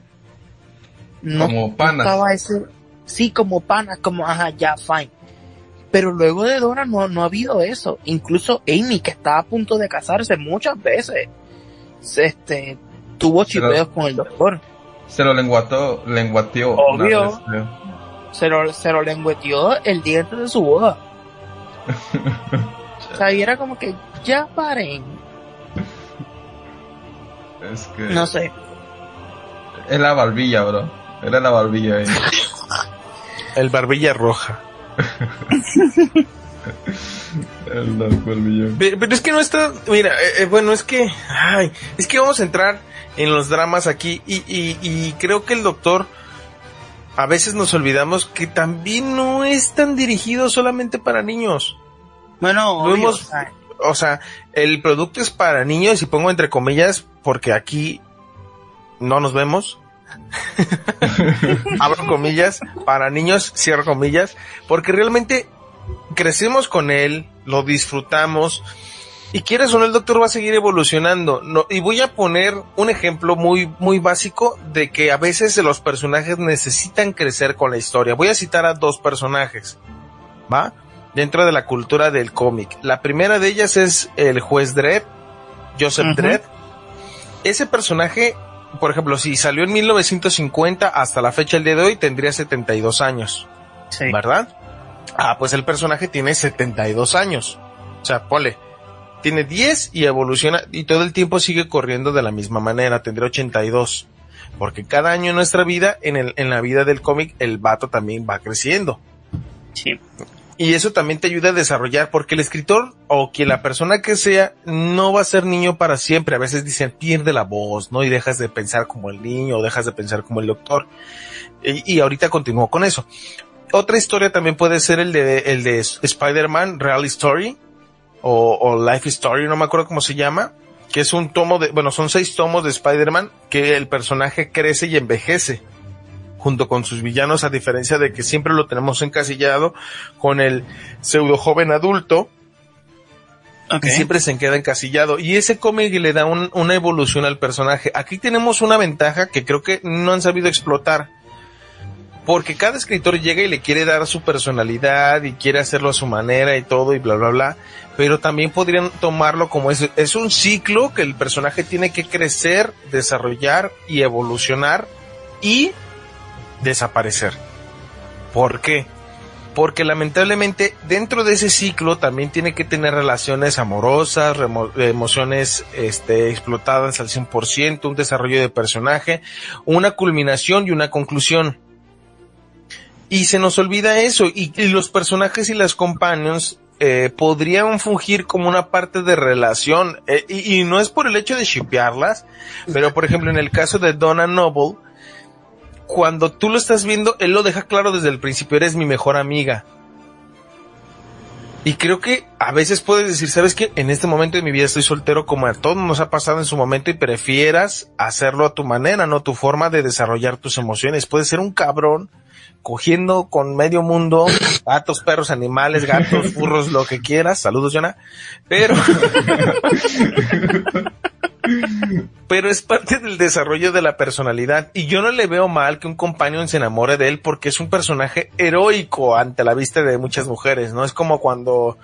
No, como panas. Estaba ese, sí, como panas, como, ajá, ya, fine. Pero luego de Donna no, no ha habido eso. Incluso Amy, que estaba a punto de casarse muchas veces, este, tuvo chipeos con el doctor. Se lo lenguató, lenguateó. Obvio. Se lo, se lo lengueteó el día antes de su boda. o sea, y era como que ya paren. Es que. No sé. Es la barbilla, bro. Era la barbilla ahí. el barbilla roja. El pero, es que no está, mira, eh, eh, bueno, es que, ay, es que vamos a entrar en los dramas aquí y, y, creo que el doctor a veces nos olvidamos que también no es tan dirigido solamente para niños. Bueno, o sea, el producto es para niños y pongo entre comillas porque aquí no nos vemos. Abro comillas, para niños, cierro comillas, porque realmente crecemos con él, lo disfrutamos, y quieres o no, el doctor va a seguir evolucionando. No, y voy a poner un ejemplo muy, muy básico de que a veces los personajes necesitan crecer con la historia. Voy a citar a dos personajes, ¿va? Dentro de la cultura del cómic. La primera de ellas es el juez Dredd, Joseph Dredd. Ese personaje, por ejemplo, si salió en 1950 hasta la fecha del día de hoy, tendría 72 años. Sí. ¿Verdad? Ah, pues el personaje tiene 72 años. O sea, pole tiene 10 y evoluciona y todo el tiempo sigue corriendo de la misma manera, tendría 82. Porque cada año en nuestra vida, en, el, en la vida del cómic, el vato también va creciendo. Sí. Y eso también te ayuda a desarrollar, porque el escritor o quien la persona que sea no va a ser niño para siempre. A veces dicen pierde la voz, ¿no? Y dejas de pensar como el niño o dejas de pensar como el doctor. Y, ahorita continúo con eso. Otra historia también puede ser el de, el de Spider-Man Real Story, o, Life Story, no me acuerdo cómo se llama, que es un tomo de, bueno, son seis tomos de Spider-Man que el personaje crece y envejece junto con sus villanos, a diferencia de que siempre lo tenemos encasillado con el pseudo joven adulto, que siempre se queda encasillado. Y ese cómic le da una evolución al personaje. Aquí tenemos una ventaja que creo que no han sabido explotar porque cada escritor llega y le quiere dar su personalidad y quiere hacerlo a su manera y todo y bla bla bla, pero también podrían tomarlo como es, es un ciclo que el personaje tiene que crecer, desarrollar y evolucionar y desaparecer. ¿Por qué? Porque lamentablemente dentro de ese ciclo también tiene que tener relaciones amorosas, emociones este, explotadas al 100%, un desarrollo de personaje, una culminación y una conclusión y se nos olvida eso, y, los personajes y las companions eh, podrían fungir como una parte de relación, eh, y, no es por el hecho de shipearlas, pero por ejemplo en el caso de Donna Noble, cuando tú lo estás viendo, él lo deja claro desde el principio, eres mi mejor amiga. Y creo que a veces puedes decir, ¿sabes qué? En este momento de mi vida estoy soltero como a todos nos ha pasado en su momento y prefieras hacerlo a tu manera, no tu forma de desarrollar tus emociones. Puedes ser un cabrón cogiendo con medio mundo, gatos, perros, animales, gatos, burros, lo que quieras. Saludos, Jonah. Pero, Pero es parte del desarrollo de la personalidad. Y yo no le veo mal que un compañero se enamore de él porque es un personaje heroico ante la vista de muchas mujeres, ¿no? Es como cuando,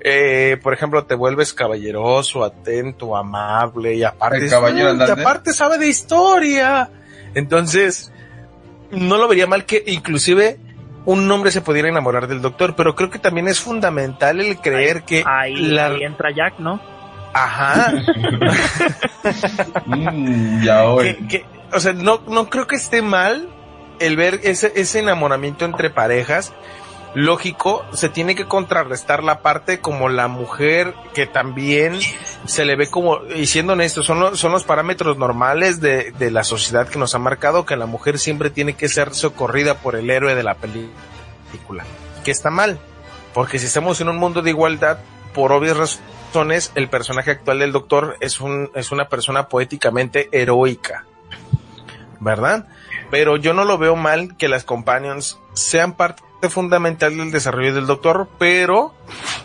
eh, por ejemplo, te vuelves caballeroso, atento, amable y aparte, y aparte sabe de historia. Entonces, no lo vería mal que inclusive un hombre se pudiera enamorar del doctor, pero creo que también es fundamental el creer que ahí, la... entra Jack, ¿no? Ajá. Mm, ya hoy. o sea, no, no creo que esté mal el ver ese, ese enamoramiento entre parejas. Lógico, se tiene que contrarrestar la parte como la mujer que también se le ve como, y siendo honesto, son los, son los parámetros normales de, de la sociedad que nos ha marcado que la mujer siempre tiene que ser socorrida por el héroe de la película. Que está mal, porque si estamos en un mundo de igualdad, por obvias razones, el personaje actual del doctor es un, es una persona poéticamente heroica. ¿Verdad? Pero yo no lo veo mal que las companions sean parte fundamental del desarrollo del doctor, pero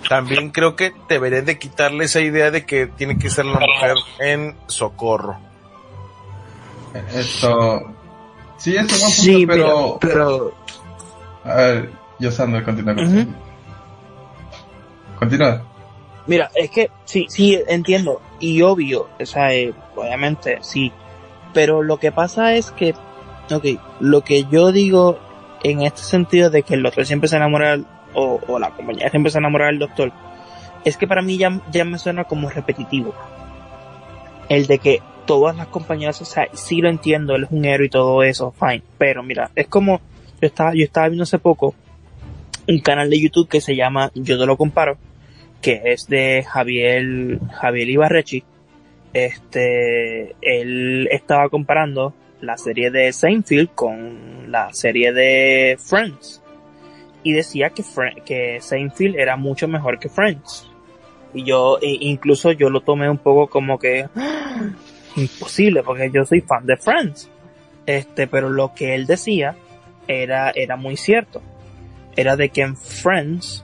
también creo que deberían de quitarle esa idea de que tiene que ser la mujer en socorro. Esto, sí, es un sí, pero, pero, a ver, yo Sandro, continúa. Continúa. Mira, es que sí, sí, entiendo, y obvio, o sea, eh, obviamente, sí, pero lo que pasa es que, ok, lo que yo digo en este sentido de que el doctor siempre se enamora, o, o la compañía siempre se enamora del doctor, es que para mí ya, ya me suena como repetitivo. El de que todas las compañías, o sea, sí lo entiendo, él es un héroe y todo eso, fine. Pero mira, es como, yo estaba, yo estaba viendo hace poco un canal de YouTube que se llama Yo te lo comparo, que es de Javier, Javier Ibarrechi. Este, él estaba comparando la serie de Seinfeld con la serie de Friends. Y decía que, que Seinfeld era mucho mejor que Friends. Y yo, e incluso yo lo tomé un poco como que, ¡Ah! imposible, porque yo soy fan de Friends. Este, pero lo que él decía era, era muy cierto. Era de que en Friends,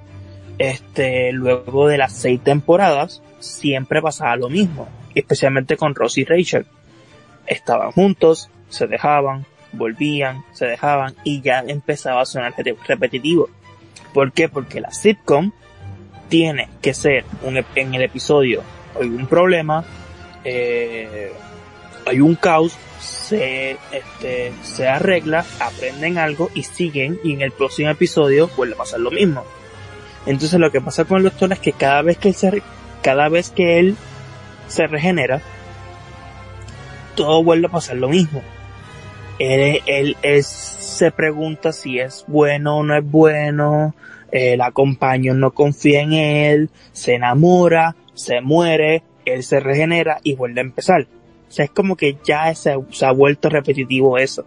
este, luego de las seis temporadas, siempre pasaba lo mismo. Especialmente con Ross y Rachel. Estaban juntos, se dejaban, volvían, se dejaban y ya empezaba a sonar repetitivo. ¿Por qué? Porque la sitcom tiene que ser un, en el episodio hay un problema, eh, hay un caos, se, este, se arregla, aprenden algo y siguen y en el próximo episodio vuelve a pasar lo mismo. Entonces lo que pasa con el doctor es que cada vez que él se, cada vez que él se regenera, todo vuelve a pasar lo mismo él, se pregunta si es bueno o no es bueno, el acompaño no confía en él, se enamora, se muere, él se regenera y vuelve a empezar. O sea, es como que ya se, ha vuelto repetitivo eso.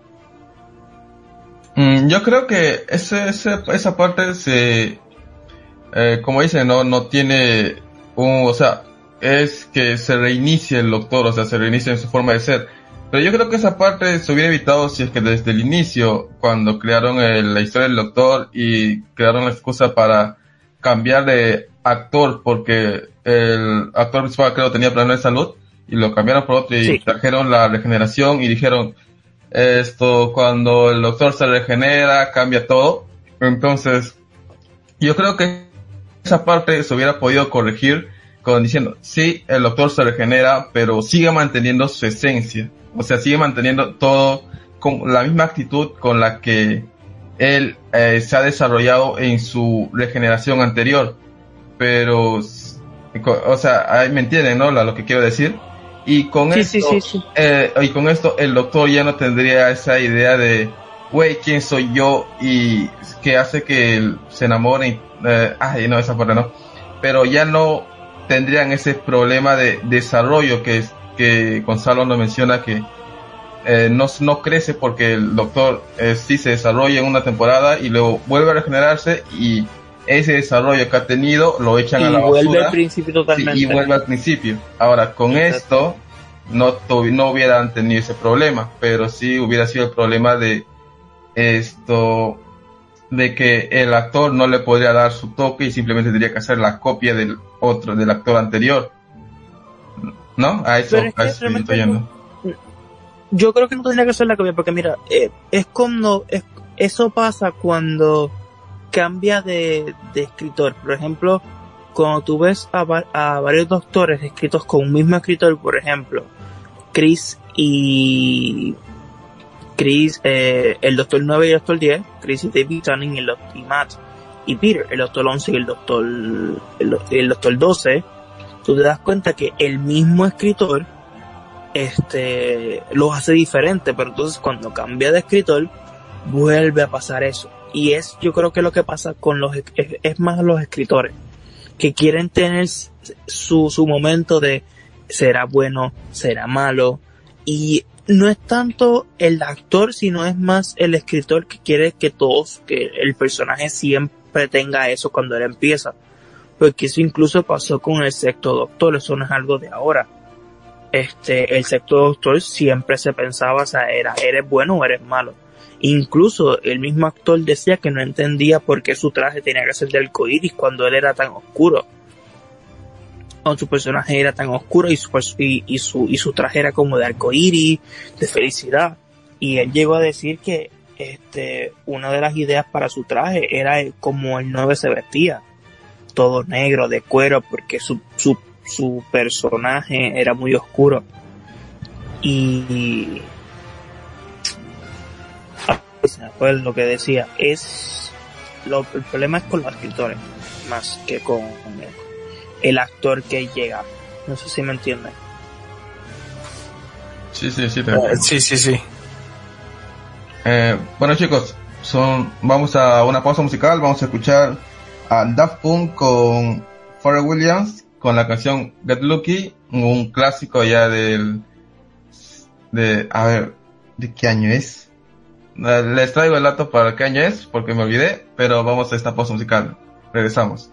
Mm, yo creo que ese, esa parte se, eh, como dice, no, no tiene un, o sea, es que se reinicie el doctor, o sea, se reinicia en su forma de ser pero yo creo que esa parte se hubiera evitado si es que desde el inicio, cuando crearon la historia del doctor y crearon la excusa para cambiar de actor, porque el actor principal creo tenía problemas de salud, y lo cambiaron por otro y trajeron la regeneración y dijeron, esto, cuando el doctor se regenera, cambia todo. Entonces, yo creo que esa parte se hubiera podido corregir con diciendo, sí, el doctor se regenera, pero sigue manteniendo su esencia. O sea, sigue manteniendo todo con la misma actitud con la que él eh, se ha desarrollado en su regeneración anterior. Pero, o sea, me entienden, ¿no? Lo, que quiero decir. Y con esto, eh, y con esto el doctor ya no tendría esa idea de, güey, ¿quién soy yo? Y que hace que se enamore. Eh, ay, no, esa parte no. Pero ya no tendrían ese problema de desarrollo que es que Gonzalo nos menciona que eh, no, no crece porque el doctor eh, sí se desarrolla en una temporada y luego vuelve a regenerarse y ese desarrollo que ha tenido lo echan a la vuelve al principio totalmente. y vuelve al principio. Ahora, con esto no, no hubieran tenido ese problema, pero sí hubiera sido el problema de esto de que el actor no le podría dar su toque y simplemente tendría que hacer la copia del otro, del actor anterior ¿no? A eso, a eso estoy yendo. Yo creo que no tendría que ser la copia, porque mira, eh, es cuando, es, eso pasa cuando cambia de, de escritor. Por ejemplo, cuando tú ves a, a, varios doctores escritos con un mismo escritor, por ejemplo, Chris y Chris, eh, el doctor 9 y el doctor 10, Chris y David Tunning y, y Matt y Peter, el doctor 11 y el doctor, el, el doctor 12, tú te das cuenta que el mismo escritor este los hace diferente, pero entonces cuando cambia de escritor vuelve a pasar eso. Y es yo creo que lo que pasa con los es, más los escritores que quieren tener su, su momento de será bueno, será malo y no es tanto el actor, sino es más el escritor que quiere que todos, que el personaje siempre tenga eso cuando él empieza. Porque eso incluso pasó con el sexto doctor, eso no es algo de ahora este, el sexto doctor siempre se pensaba, o sea, era, eres bueno o eres malo. Incluso el mismo actor decía que no entendía por qué su traje tenía que ser de arcoíris cuando él era tan oscuro. Su personaje era tan oscuro y su, y, su, y su traje era como de arcoíris, de felicidad. Y él llegó a decir que este, una de las ideas para su traje era como el 9 se vestía. Todo negro, de cuero, porque su, su su personaje era muy oscuro y pues lo que decía es lo, el problema es con los escritores más que con el, actor que llega no sé si me entienden sí sí sí eh, sí sí sí eh, bueno chicos son vamos a una pausa musical vamos a escuchar a Daft Punk con Pharrell Williams con la canción Get Lucky, un clásico ya del, de, a ver, ¿de qué año es? Eh, les traigo el dato para qué año es, porque me olvidé, pero vamos a esta pausa musical. Regresamos.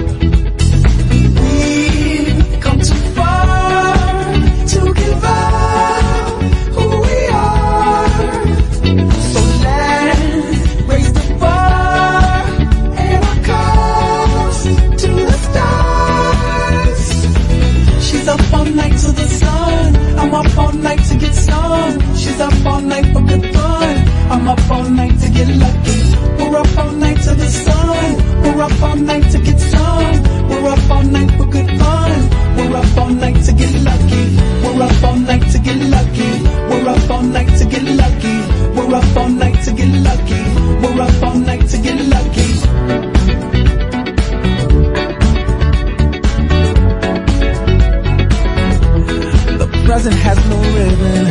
we like it. We're up all night to the sun. We're up all night to get some. We're up all night for good fun. We're up all night to get lucky. We're up all night to get lucky. We're up all night to get lucky. We're up all night to get lucky. We're up all night to get lucky. present has no ribbon.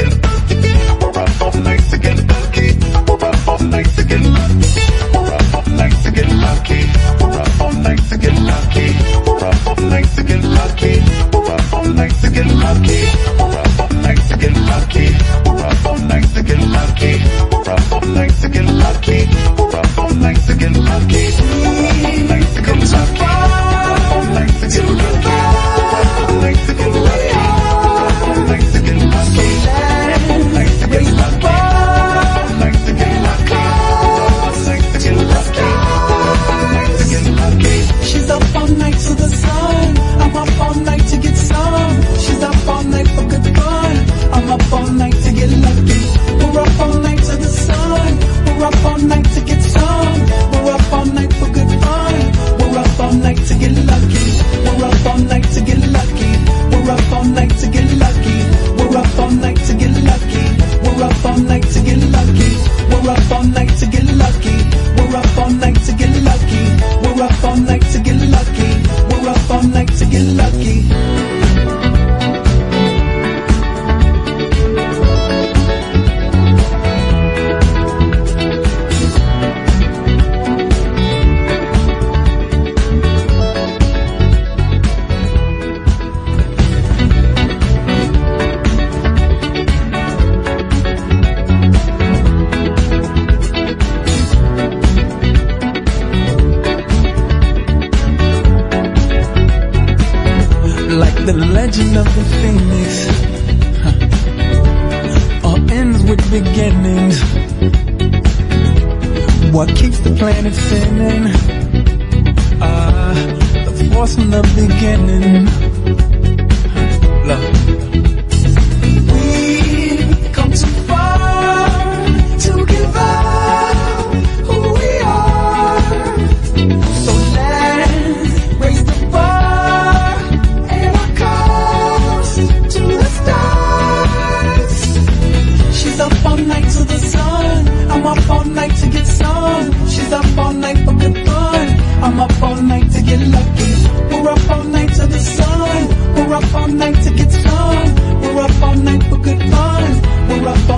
up nice and get lucky. We're up all nice and get lucky. We're up all nice and get lucky. We're up get lucky. We're up get lucky. We're up get lucky. We're up get lucky. We're up get lucky.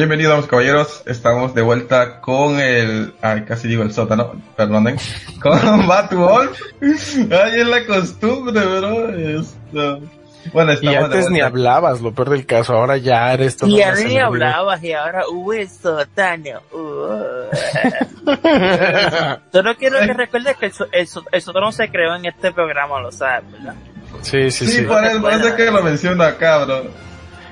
Bienvenidos, caballeros. Estamos de vuelta con el. Ay, casi digo el sótano, perdonen. Con Batwolf. Ay, es la costumbre, bro. Esto. Bueno, Y antes ni hablabas, lo peor del caso, ahora ya eres todo. Y ahora ni hablabas y ahora hubo el sótano. Uh. Solo quiero que recuerdes que el, el el sótano se creó en este programa, lo sabes, ¿verdad? Sí, sí, Sí, sí. por eso, por eso es que lo menciono acá, bro.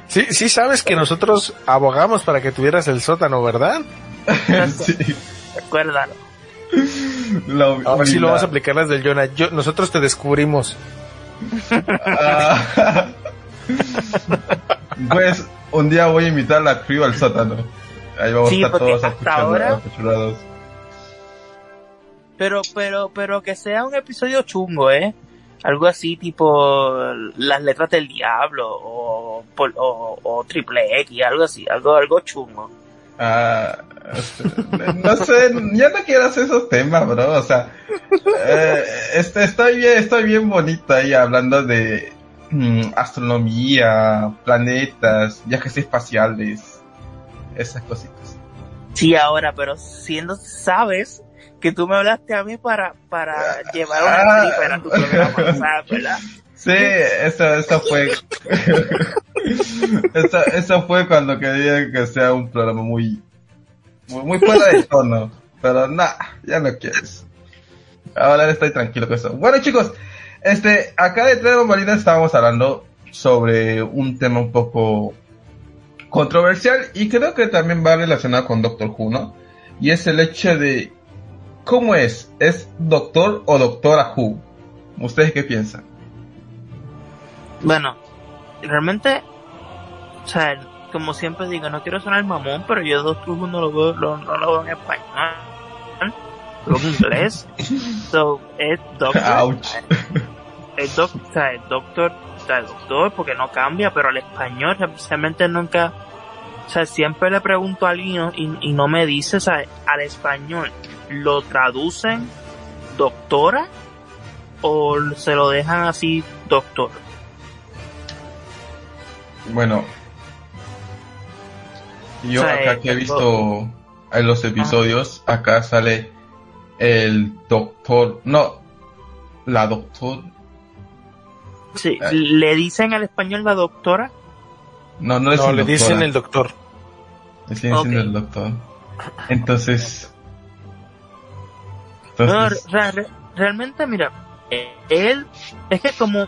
Sí, sí sabes que nosotros abogamos para que tuvieras el sótano, ¿verdad? sí. Recuérdalo. La Ahora sí lo vamos a aplicar las del Jonah. Yo, nosotros te descubrimos. Ah. pues un día voy a invitar a la crew al sótano. Ahí vamos Sí, a estar todos hasta ahora-. Pero, pero, pero que sea un episodio chungo, ¿eh? Algo así tipo las letras del diablo o, o, o triple X, algo así, algo, algo chungo. Ah, no sé, yo no quiero hacer esos temas, bro. O sea, eh, este, estoy bien, estoy bien bonito ahí hablando de mm, astronomía, planetas, viajes espaciales, esas cositas. Sí, ahora, pero siendo, sabes que tú me hablaste a mí para, para llevar una Ah. a tu programa, ¿sabes, verdad? Sí, eso, eso fue. eso, eso fue cuando quería que sea un programa muy, muy, muy fuera de tono. Pero nada, ya no quieres. Ahora estoy tranquilo con eso. Bueno, chicos, este, acá detrás de bambalinas estábamos hablando sobre un tema un poco controversial y creo que también va relacionado con Doctor Who, ¿no? Y es el hecho de cómo es, ¿es Doctor o Doctora Who? ¿Ustedes qué piensan? Bueno, realmente, o sea, como siempre digo, no quiero sonar mamón, pero yo Doctor Who no lo veo, lo- no lo veo en español, lo veo en inglés. So, es Doctor, Ouch. es doc, o sea, es Doctor, o sea, Doctor, porque no cambia, pero al español realmente nunca, o sea, siempre le pregunto a alguien y, y no me dice, o sea, al español, ¿lo traducen doctora o se lo dejan así doctor? Bueno, yo O sea, acá que he el visto en los episodios, acá sale el doctor, no, la doctor, Sí, Eh. le dicen al español la doctora. no, no le doctora, dicen el doctor. le Ok. el doctor. Entonces, No, entonces, re- re- realmente, mira, él es que como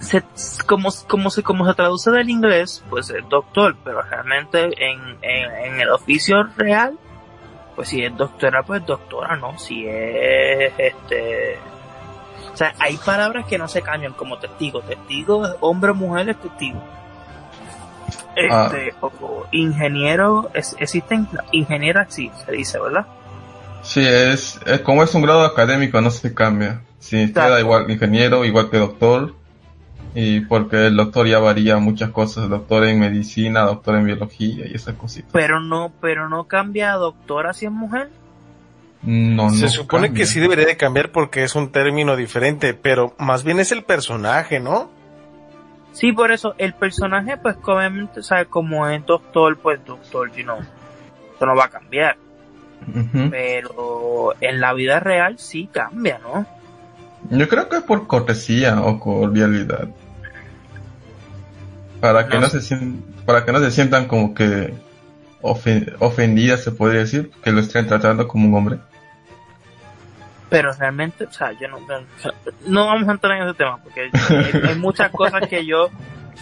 se, como, como se, como se traduce del inglés, pues es doctor, pero realmente en, en, en el oficio real, pues si es doctora, pues doctora, ¿no? Si es este. O sea, hay palabras que no se cambian como testigo. Testigo es hombre o mujer, es testigo. Este, o, o ingeniero, es- existen ingenieras, sí, se dice, ¿verdad? Sí, es, es- como es un grado académico, no se cambia. Sí, queda igual ingeniero, igual que doctor. Y porque el doctor ya varía muchas cosas, doctor en medicina, doctor en biología y esas cositas. Pero no, pero no cambia a doctora si es mujer. No, Se no supone cambia. que sí debería de cambiar porque es un término diferente, pero más bien es el personaje, ¿no? Sí, por eso el personaje, pues obviamente, o sea, como es doctor, pues doctor, you know, eso no va a cambiar. Pero en la vida real sí cambia, ¿no? Yo creo que es por cortesía o cordialidad. Para que No sé. se para que no se sientan como que ofe- ofendidas, se podría decir, que lo estén tratando como un hombre. Pero realmente, o sea, yo no, no vamos a entrar en ese tema porque hay, hay muchas cosas que yo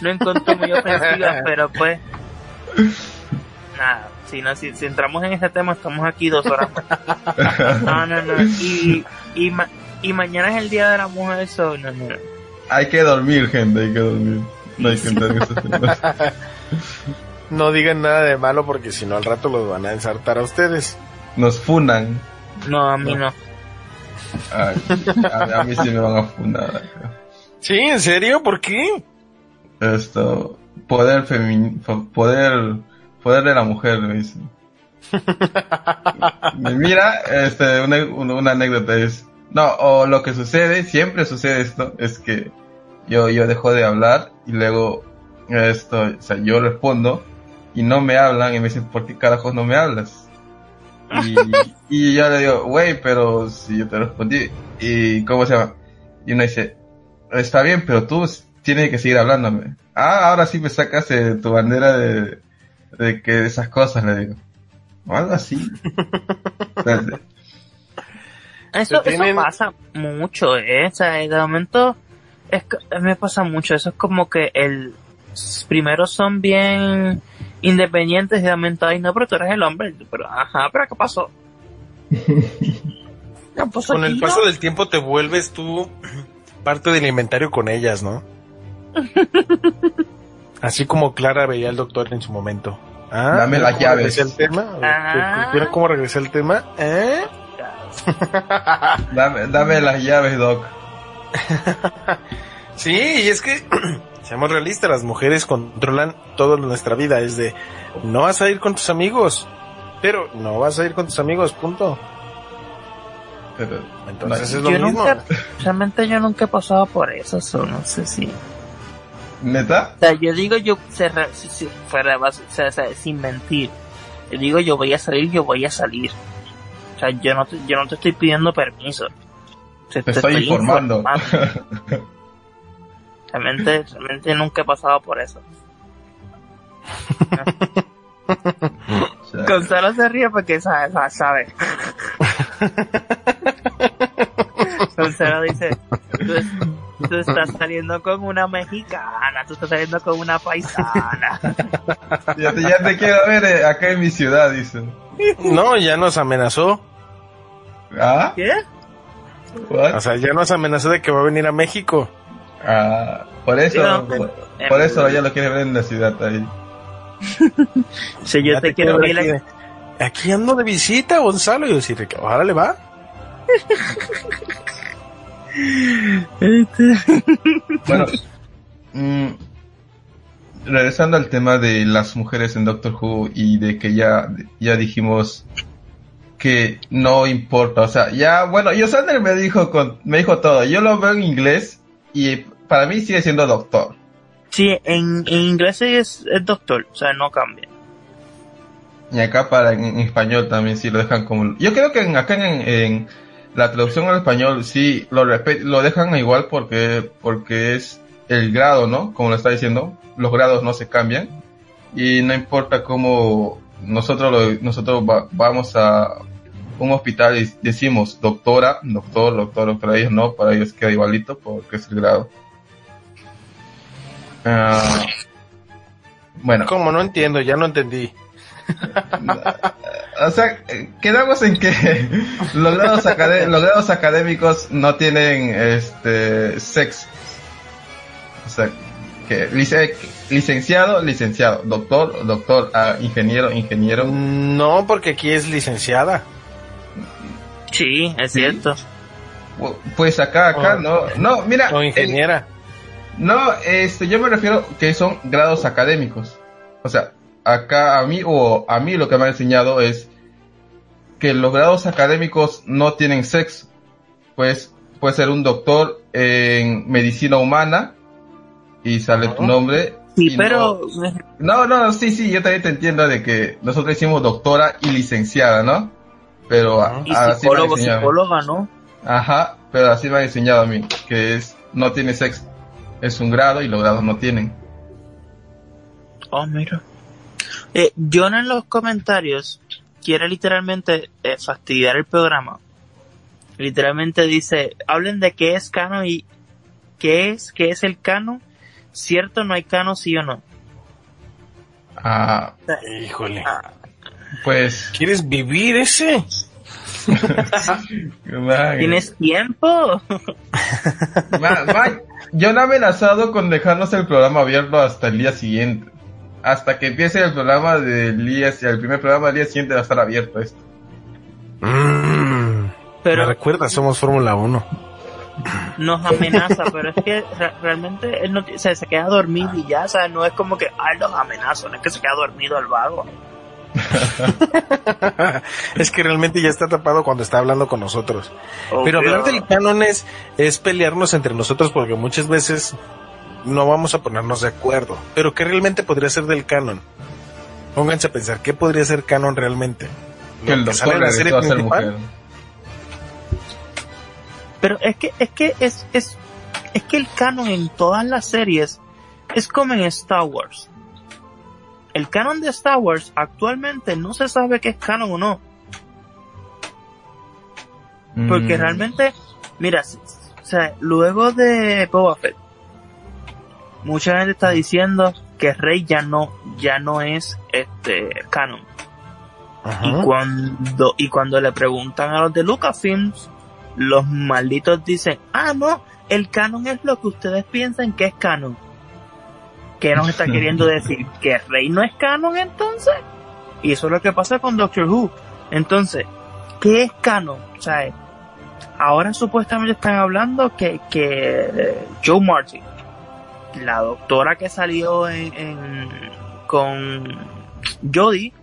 no encuentro muy ofensivas, pero pues, nada, si, no, si, si entramos en ese tema estamos aquí dos horas más. No, no, no. Y, y, ma- y mañana es el Día de la Mujer, so, no, no, no. hay que dormir, gente, hay que dormir. No hay que entrar en esos temas. No digan nada de malo porque si no al rato los van a ensartar a ustedes. Nos funan. No, a mí no. Ay, a, a mí sí me van a funar. Sí, ¿en serio? ¿Por qué? Esto, poder femin, fo- poder, poder de la mujer, me dicen. Mira, este, una, anécdota es, no, o lo que sucede, siempre sucede esto, es que yo, yo dejo de hablar y luego, esto, o sea, yo respondo y no me hablan y me dicen, ¿por qué carajos no me hablas? Y, y yo le digo, güey, pero si yo te respondí, y ¿cómo se llama? Y uno dice, está bien, pero tú tienes que seguir hablándome. Ah, ahora sí me sacas eh, tu bandera de, de que de esas cosas, le digo. O algo así. Entonces, Eso, eso pasa mucho, ¿eh? O sea, de momento es, que- me pasa mucho. Eso es como que el primero son bien independientes y de momento, ay, no, pero tú eres el hombre. Pero, ajá, pero ¿qué pasó? ¿Qué pasó Con el paso no? del tiempo te vuelves tú parte del inventario con ellas, ¿no? Así como Clara veía al doctor en su momento. Ah, Dame ¿vieron las cómo llaves. regresé al tema? Ah. ¿Vieron cómo regresé al tema? ¿Eh? dame, dame las llaves, Doc. Sí, y es que, seamos realistas, las mujeres controlan toda nuestra vida. Es de, no vas a ir con tus amigos, pero no vas a ir con tus amigos, punto. Pero, Entonces No, es lo Yo mismo. nunca, realmente yo nunca he pasado por eso, so, no sé si... ¿Neta? O sea, yo digo, yo, si, si fuera, o sea, o sea, sin mentir, yo digo, yo voy a salir, yo voy a salir. O sea, yo no te, yo no te estoy pidiendo permiso. Te, Te estoy informando. Realmente, realmente nunca he pasado por eso. Gonzalo se ríe porque sabe. Gonzalo dice, tú, es- tú estás saliendo con una mexicana, tú estás saliendo con una paisana. ya, te, ya te quiero ver eh, acá en mi ciudad, dicen. No, ya nos amenazó. ¿Ah? ¿Qué? ¿What? O sea, ya nos amenazó de que va a venir a México. Ah, por eso, Sí, no, por, eh, por eso ya lo quiere ver en la ciudad ahí. Si yo Ya te quiero ver ver aquí, aquí ando de visita, Gonzalo. Y yo decir, ahora le va. Bueno, mm, regresando al tema de las mujeres en Doctor Who y de que ya, ya dijimos que no importa, o sea, ya, bueno, yo Sander me dijo con, me dijo todo, yo lo veo en inglés y para mí sigue siendo doctor. Sí, en, en inglés es, es doctor, o sea, no cambia. Y acá para en, en español también sí lo dejan como, yo creo que en, acá en, en la traducción al español sí lo dejan igual porque, porque es el grado, ¿no? Como lo está diciendo, los grados no se cambian y no importa cómo nosotros lo- nosotros va- vamos a un hospital y decimos doctora, doctor, doctor, doctor, ellos no, para ellos queda igualito porque es el grado. Ah, bueno, Como no entiendo, ya no entendí. O sea, eh, quedamos en que los grados, acadé- los grados académicos no tienen este sexo. O sea, que lice- licenciado, licenciado, doctor, doctor, ah, ingeniero, ingeniero. No, porque aquí es licenciada. Sí, es Sí. cierto. Pues acá, acá, O- no, no, mira, O eh, ingeniera. no, este, yo me refiero que son grados académicos. O sea, acá a mí o a mí lo que me han enseñado es que los grados académicos no tienen sexo. Pues puede ser un doctor en medicina humana y sale tu nombre. Sí, pero No, no, no, sí, sí, yo también te entiendo de que nosotros hicimos doctora y licenciada, ¿no? Pero a- y así psicólogo, psicóloga, ¿no? Ajá, pero así me han enseñado a mí, que es, no tiene sexo. Es un grado y los grados no tienen. Oh, mira. Eh, John en los comentarios quiere literalmente eh, fastidiar el programa. Literalmente dice, hablen de qué es cano y qué es, qué es el cano. Cierto, no hay cano, sí o no. Ah, Híjole. pues, ¿Quieres vivir ese? ¿Tienes tiempo? yo no he amenazado con dejarnos el programa abierto hasta el día siguiente. Hasta que empiece el programa del día, el primer programa del día siguiente va a estar abierto esto. Mm. Me Pero recuerda, somos Fórmula 1. nos amenaza, pero es que re- realmente él no, o sea, se queda dormido y ya, o sea, no es como que, ay, los amenazo, no es que se queda dormido el vago. es que realmente ya está tapado cuando está hablando con nosotros. Pero hablar del canon es, es pelearnos entre nosotros porque muchas veces no vamos a ponernos de acuerdo. Pero ¿qué realmente podría ser del canon? Pónganse a pensar, ¿qué podría ser canon realmente? Que el ¿Lo que sale doctor en la serie regresó a ser principal? mujer. Pero es que, es que, es, es, es que el canon en todas las series es como en Star Wars. El canon de Star Wars actualmente no se sabe qué es canon o no. Porque Mm. realmente, mira, o sea, luego de Boba Fett, mucha gente está diciendo que Rey ya no, ya no es este canon. Ajá. Y cuando, y cuando le preguntan a los de Lucasfilms, los malditos dicen, ah no, el canon es lo que ustedes piensan que es canon. ¿Qué nos está queriendo decir? ¿Que Rey no es canon entonces? Y eso es lo que pasa con Doctor Who. Entonces, ¿qué es canon? O sea, ahora supuestamente están hablando que, que eh, Joe Martin, la doctora que salió en, en- con Jodie,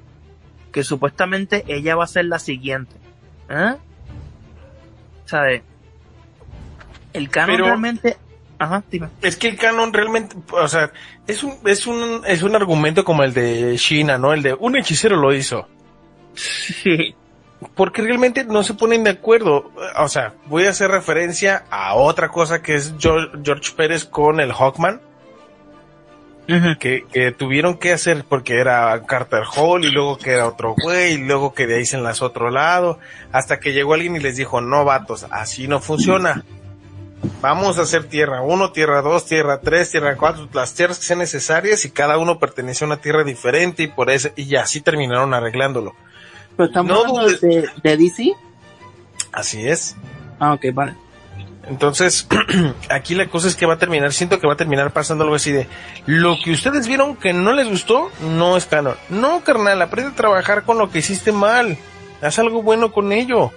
que supuestamente ella va a ser la siguiente. ¿Eh? ¿Sabes? El canon Pero- realmente... Ajá, dime. Es que el canon realmente, o sea, es un, es un, es un argumento como el de China, ¿no? El de un hechicero lo hizo. Sí. Porque realmente no se ponen de acuerdo. O sea, voy a hacer referencia a otra cosa que es George, George Pérez con el Hawkman, que, que tuvieron que hacer porque era Carter Hall y luego que era otro güey y luego que de ahí se enlazó otro lado, hasta que llegó alguien y les dijo, no vatos, así no funciona. Vamos a hacer tierra 1, tierra 2, tierra 3, tierra 4, las tierras que sean necesarias y cada uno pertenece a una tierra diferente y por eso, y así terminaron arreglándolo. Pero estamos No hablando dudes. de, de DC. Así es. Ah, ok, vale. Entonces, aquí la cosa es que va a terminar, siento que va a terminar pasando algo así de, lo que ustedes vieron que no les gustó, no es canon. No, carnal, aprende a trabajar con lo que hiciste mal. Haz algo bueno con ello.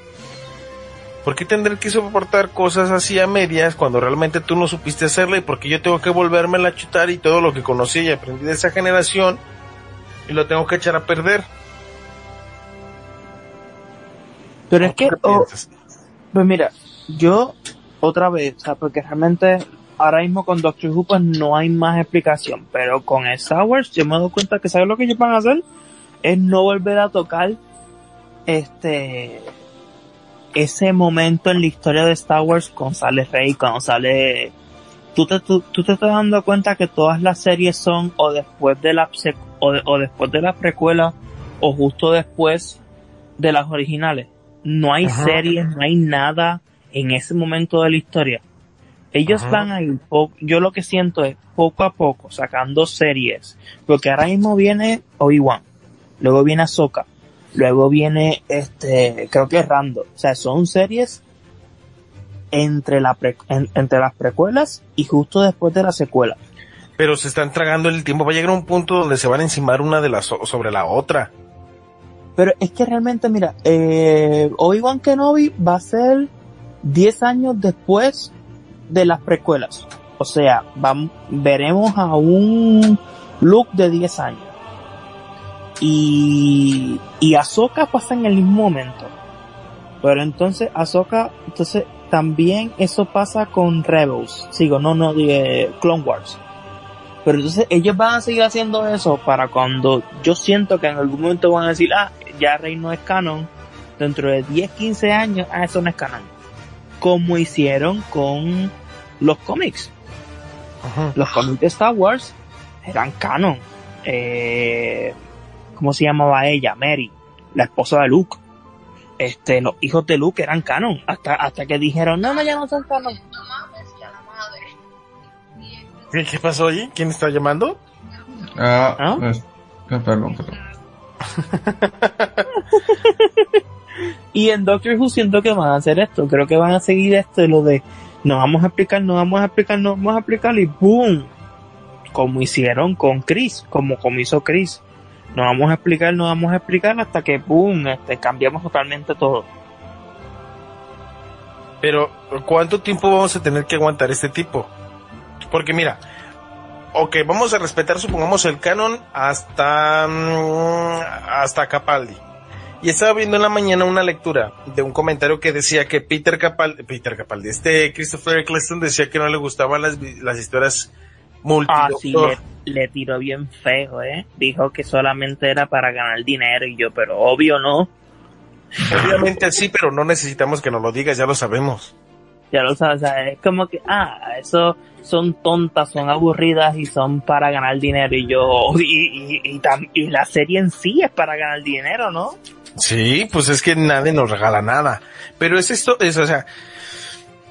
¿Por qué tendré que soportar cosas así a medias cuando realmente tú no supiste hacerla y porque yo tengo que volverme a chutar y todo lo que conocí y aprendí de esa generación y lo tengo que echar a perder? Pero es que, ¿Qué oh, pues mira, yo otra vez, o sea, porque realmente ahora mismo con Doctor Who pues no hay más explicación, pero con Star Wars yo me doy cuenta que ¿sabes lo que ellos van a hacer? Es no volver a tocar este ese momento en la historia de Star Wars con sale Rey, cuando sale tú te, tú, tú te estás dando cuenta que todas las series son o después de la o, de- o después de la precuela o justo después de las originales. No hay Ajá. series, no hay nada en ese momento de la historia. Ellos Ajá. van a ir, yo lo que siento es poco a poco sacando series, porque ahora mismo viene Obi-Wan, luego viene Ahsoka, luego viene este, creo que es Rando, o sea, son series entre la pre- en- entre las precuelas y justo después de la secuela. Pero se están tragando el tiempo. Va a llegar un punto donde se van a encimar una de las so- sobre la otra. Pero es que realmente, mira, eh, Obi-Wan Kenobi va a ser 10 años después de las precuelas. O sea, veremos a un Luke de 10 años. Y, y Ahsoka pasa en el mismo momento. Pero entonces Ahsoka, entonces también eso pasa con Rebels. Sigo, no, no, de Clone Wars. Pero entonces ellos van a seguir haciendo eso para cuando yo siento que en algún momento van a decir, ah, ya Rey no es canon. Dentro de 10, 15 años, ah, eso no es canon. Como hicieron con los cómics. Los cómics de Star Wars eran canon. Eh, ¿Cómo se llamaba ella? Mary, la esposa de Luke. Este, los hijos de Luke eran canon. Hasta, hasta que dijeron, no, no, ya no son canon. ¿Qué, qué pasó ahí? ¿Quién está llamando? Ah, ¿Ah? es- ah, perdón, perdón. Y en Doctor Who siento que van a hacer esto. Creo que van a seguir esto lo de nos vamos a explicar, nos vamos a explicar, nos vamos a explicar y ¡boom! Como hicieron con Chris, como, como hizo Chris. Nos vamos a explicar, nos vamos a explicar hasta que ¡boom! Este, cambiamos totalmente todo. Pero, ¿cuánto tiempo vamos a tener que aguantar este tipo? Porque mira, ok, vamos a respetar, supongamos, el canon hasta, mm, hasta Capaldi. Y estaba viendo en la mañana una lectura de un comentario que decía que Peter Capaldi, Peter Capaldi, este Christopher Eccleston decía que no le gustaban las, las historias Ah, sí, multidoctor. le, le tiró bien feo, ¿eh? Dijo que solamente era para ganar dinero y yo, pero obvio no. Obviamente sí, pero no necesitamos que nos lo digas, ya lo sabemos. Ya lo sabes, es como que, ah, eso son tontas, son aburridas y son para ganar dinero y yo, y, y, y, y la serie en sí es para ganar dinero, ¿no? Sí, pues es que nadie nos regala nada. Pero es esto, es, o sea,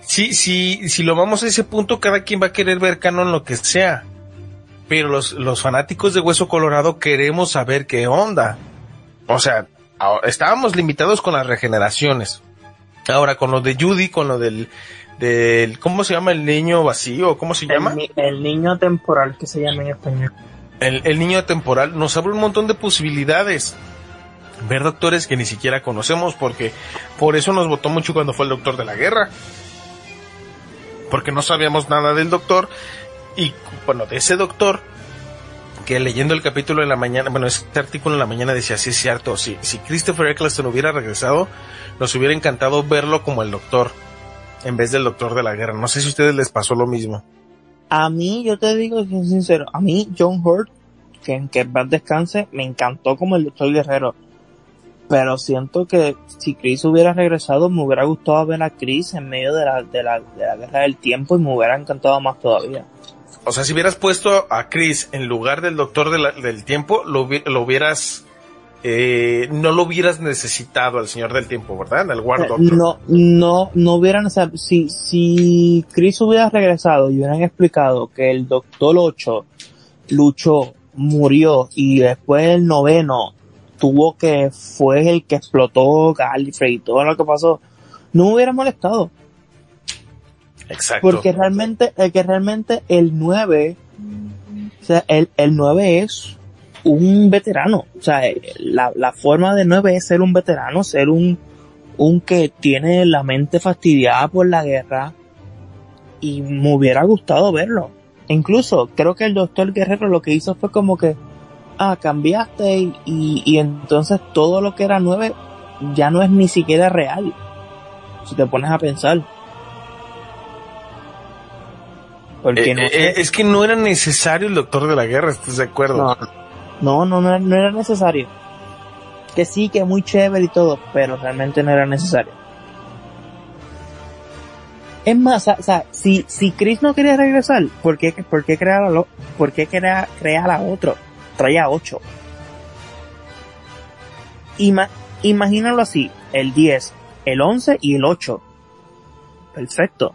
si, si, si lo vamos a ese punto, cada quien va a querer ver canon lo que sea. Pero los, los fanáticos de Hueso Colorado queremos saber qué onda. O sea, estábamos limitados con las regeneraciones. Ahora, con lo de Judy, con lo del, del, ¿cómo se llama el niño vacío? ¿Cómo se llama? El, ni- el niño temporal que se llama en español. el, el niño temporal nos abre un montón de posibilidades. Ver doctores que ni siquiera conocemos porque por eso nos votó mucho cuando fue el doctor de la guerra. Porque no sabíamos nada del doctor y bueno, de ese doctor que leyendo el capítulo en la mañana, bueno, este artículo en la mañana decía, sí es cierto, si, si Christopher Eccleston hubiera regresado, nos hubiera encantado verlo como el doctor en vez del doctor de la guerra. No sé si a ustedes les pasó lo mismo. A mí, yo te digo que sincero, a mí John Hurt, que en que paz descanse, me encantó como el Doctor Guerrero. Pero siento que si Chris hubiera regresado, me hubiera gustado ver a Chris en medio de la, de la, de la guerra del tiempo y me hubiera encantado más todavía. O sea, si hubieras puesto a Chris en lugar del doctor de la- del tiempo, lo, lo hubieras, eh, no lo hubieras necesitado al señor del tiempo, ¿verdad? Al War Doctor. No, no, no hubieran, o sea, si, si Chris hubiera regresado y hubieran explicado que el Doctor 8 luchó, murió y después el noveno tuvo que, fue el que explotó Gallifrey y todo lo que pasó, no me hubiera molestado. Exacto. Porque realmente, el que realmente el 9, o sea, el, el 9 es un veterano. O sea, la, la forma de 9 es ser un veterano, ser un, un que tiene la mente fastidiada por la guerra. Y me hubiera gustado verlo. Incluso, creo que el doctor Guerrero lo que hizo fue como que, ah, cambiaste y, y, y entonces todo lo que era 9 ya no es ni siquiera real. Si te pones a pensar. Porque Eh, no eh, es que no era necesario el doctor de la guerra, ¿estás de acuerdo? No, no, no, era- no era necesario. Que sí, que muy chévere y todo, pero realmente no era necesario. Es más, o sea, si, si Chris no quería regresar, ¿por qué, por qué crear a lo, por qué crea, crear a otro? Traía ocho. Ima, imagínalo así, el 10, el 11 y el 8. Perfecto.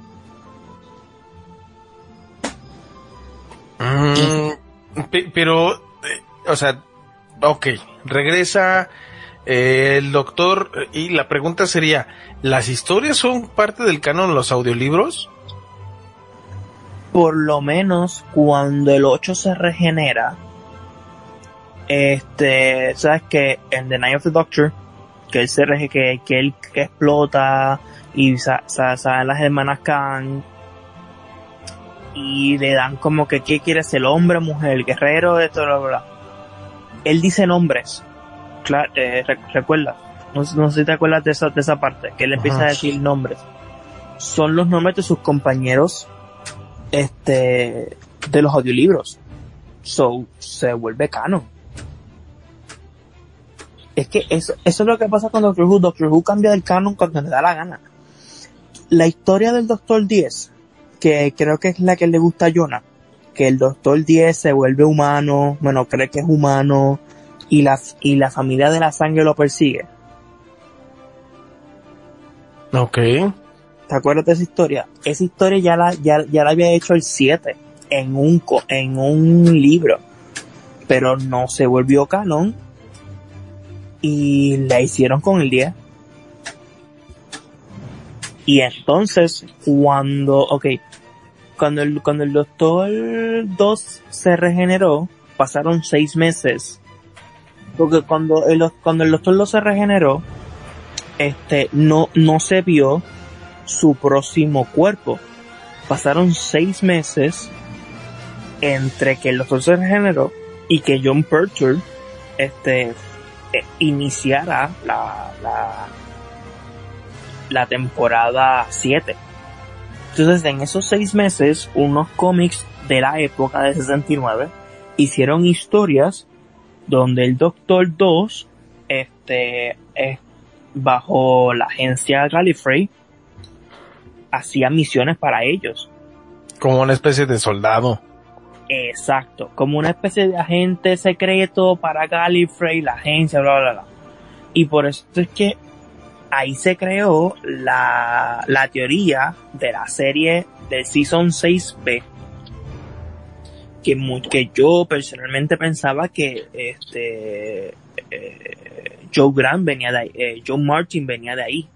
Mm, pe- pero, eh, o sea, ok, regresa eh, el doctor y la pregunta sería, ¿las historias son parte del canon de los audiolibros? por lo menos cuando el 8 se regenera, este, sabes que en The Night of the Doctor, que él se rege, que, que él que explota y sa, sa- salen las hermanas Khan y le dan como que qué quiere ser hombre, mujer, guerrero, esto, bla, bla, bla. Él dice nombres, claro, eh, re- recuerda, no, no sé si te acuerdas de esa, de esa parte, que él empieza Ajá. a decir nombres. Son los nombres de sus compañeros este de los audiolibros. So se vuelve canon. Es que eso, eso es lo que pasa con Doctor Who. Doctor Who cambia del canon cuando le da la gana. La historia del Doctor 10, que creo que es la que le gusta a Jonah, que el Doctor 10 se vuelve humano, bueno, cree que es humano, y la, y la familia de la sangre lo persigue. Ok. ¿Te acuerdas de esa historia? Esa historia ya la, ya, ya la había hecho el 7 en un, co- en un libro. Pero no se volvió canon. Y la hicieron con el 10. Y entonces, cuando, ok, cuando el, cuando el Doctor 2 se regeneró, pasaron seis meses. Porque cuando el, cuando el Doctor 2 se regeneró, este, no, no se vio su próximo cuerpo. Pasaron seis meses entre que el doctor se regeneró y que John Pertwee este, eh, iniciara la, la, la temporada 7. Entonces, en esos seis meses, unos cómics de la época de 69 hicieron historias donde el Doctor 2 este bajo la agencia Gallifrey hacía misiones para ellos Como una especie de soldado. Exacto, como una especie de agente secreto para Gallifrey, la agencia, bla, bla, bla. Y por eso es que ahí se creó la, la teoría de la serie del Season 6B. Que, que yo personalmente pensaba que este eh, Joe Grant venía de ahí, eh, Joe Martin venía de ahí.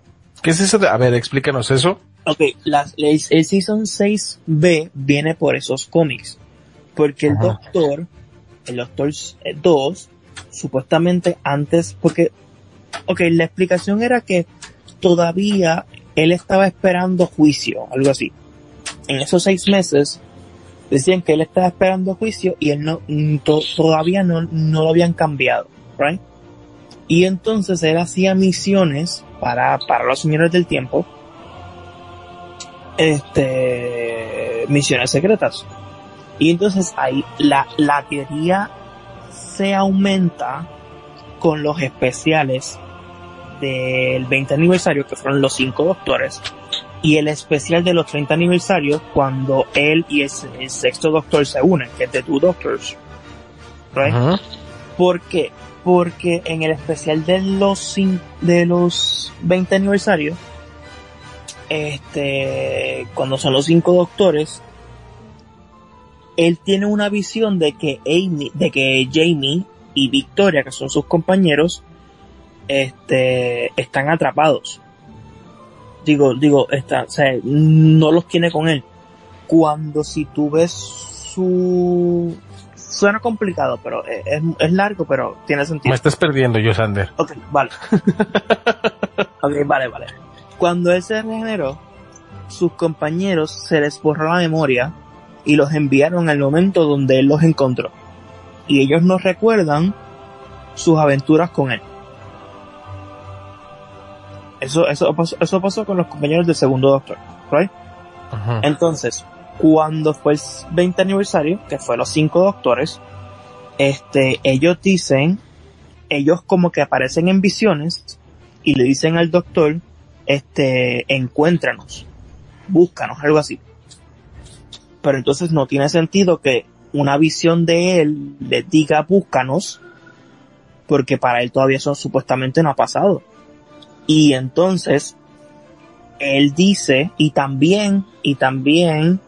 ¿Qué es eso de, a ver, explícanos eso? Ok, las, el, el Season 6B viene por esos cómics. Porque el Ajá. Doctor, el Doctor 2, supuestamente antes, porque, ok, la explicación era que todavía él estaba esperando juicio, algo así. En esos seis meses, decían que él estaba esperando juicio y él no, mm, to- todavía no, no lo habían cambiado, right? Y entonces él hacía misiones para, para los señores del tiempo, este, misiones secretas. Y entonces ahí la, la teoría se aumenta con los especiales del 20 aniversario, que fueron los cinco doctores, y el especial de los 30 aniversarios, cuando él y el, el sexto doctor se unen, que es The Two Doctors. Right? ¿Por qué? Porque en el especial de los, de los 20 aniversarios, este, cuando son los cinco doctores, él tiene una visión de que Amy, de que Jamie y Victoria, que son sus compañeros, este, están atrapados. Digo, digo, está, o sea, no los tiene con él. Cuando si tú ves su, suena complicado, pero es, es- es largo, pero tiene Me sentido. estás perdiendo, Yosander. Ok, vale. ok, vale, vale. Cuando él se regeneró, sus compañeros se les borró la memoria y los enviaron al momento donde él los encontró. Y ellos no recuerdan sus aventuras con él. Eso, eso, pasó, eso pasó con los compañeros del segundo doctor, right? Entonces, cuando fue el 20 aniversario, que fue los cinco doctores, este, ellos dicen, ellos como que aparecen en visiones y le dicen al doctor, este, encuéntranos, búscanos, algo así. Pero entonces no tiene sentido que una visión de él le diga búscanos, porque para él todavía eso supuestamente no ha pasado. Y entonces, él dice, y también, y también,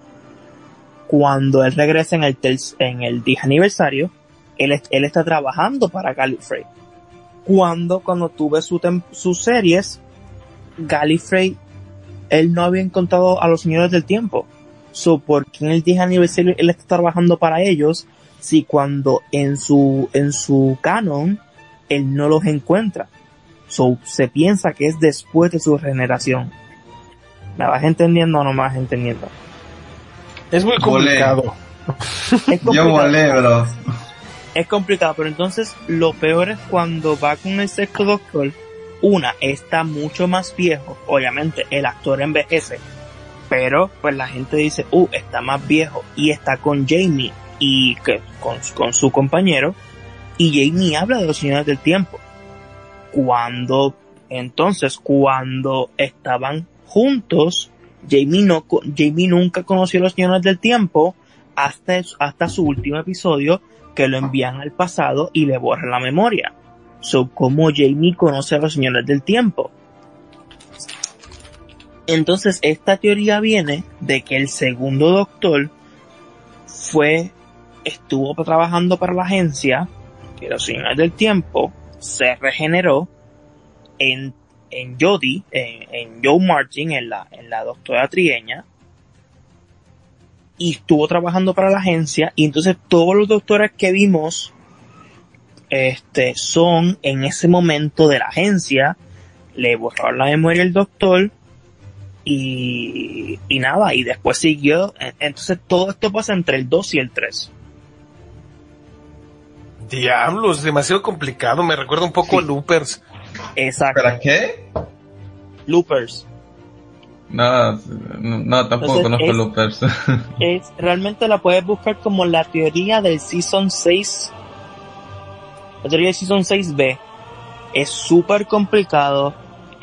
cuando él regresa en el, en el 10 aniversario, él, él está trabajando para Gallifrey. Cuando, cuando tú ves su sus series, Gallifrey, él no había encontrado a los señores del tiempo. So, ¿por qué en el 10 aniversario él está trabajando para ellos si cuando en su, en su canon, él no los encuentra? So, se piensa que es después de su regeneración. ¿Me vas entendiendo o no me vas entendiendo? Es muy Volé. complicado. Es Yo complicado. volé, bro. Es complicado, pero entonces lo peor es cuando va con el sexto doctor. Una, está mucho más viejo. Obviamente, el actor envejece. Pero, pues la gente dice, uh, está más viejo. Y está con Jamie y que, con, con su compañero. Y Jamie habla de los señores del tiempo. Cuando, entonces, cuando estaban juntos, Jamie no, Jamie nunca conoció a los señores del tiempo hasta, hasta su último episodio que lo envían al pasado y le borran la memoria. So, como Jamie conoce a los señores del tiempo. Entonces, esta teoría viene de que el segundo doctor fue, estuvo trabajando para la agencia, que los señores del tiempo se regeneró en, en en, Joe Martin, en la, en la doctora trieña, y estuvo trabajando para la agencia y entonces todos los doctores que vimos este son en ese momento de la agencia. Le borraron la memoria al doctor y, y nada y después siguió En- entonces todo esto pasa entre el 2 y el 3 Diablos, demasiado complicado. Me recuerda un poco Sí. a Loopers. exacto ¿Para qué? loopers No, no, no, tampoco Entonces, conozco es- Loopers. Es, realmente la puedes buscar como la teoría del Season 6. La teoría del Season 6B. Es súper complicado,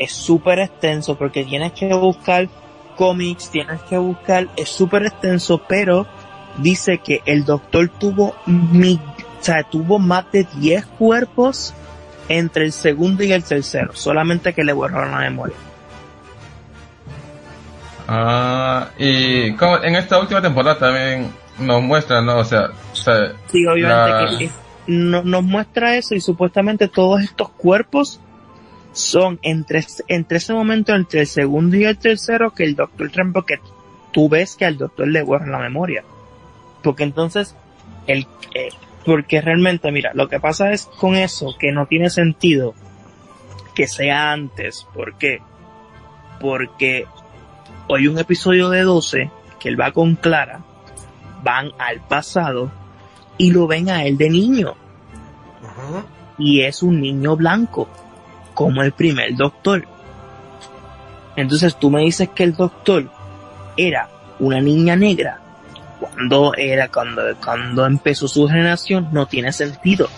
es súper extenso porque tienes que buscar cómics, tienes que buscar, es súper extenso, pero dice que el doctor tuvo mi, o sea, tuvo más de 10 cuerpos entre el segundo y el tercero, solamente que le borraron la memoria. Ah, y como en esta última temporada también nos muestran, ¿no? O sea, o sea, Sí, obviamente La- que es- no, nos muestra eso y supuestamente todos estos cuerpos son entre, entre ese momento, entre el segundo y el tercero, que el doctor Trump, que tú ves que al doctor le borra la memoria. Porque entonces, el, eh, porque realmente, mira, lo que pasa es con eso, que no tiene sentido que sea antes. ¿Por qué? Porque hoy un episodio de 12, que él va con Clara, van al pasado y lo ven a él de niño. Y es un niño blanco, como el primer doctor. Entonces tú me dices que el doctor era una niña negra. Cuando era, cuando, cuando empezó su generación, no tiene sentido.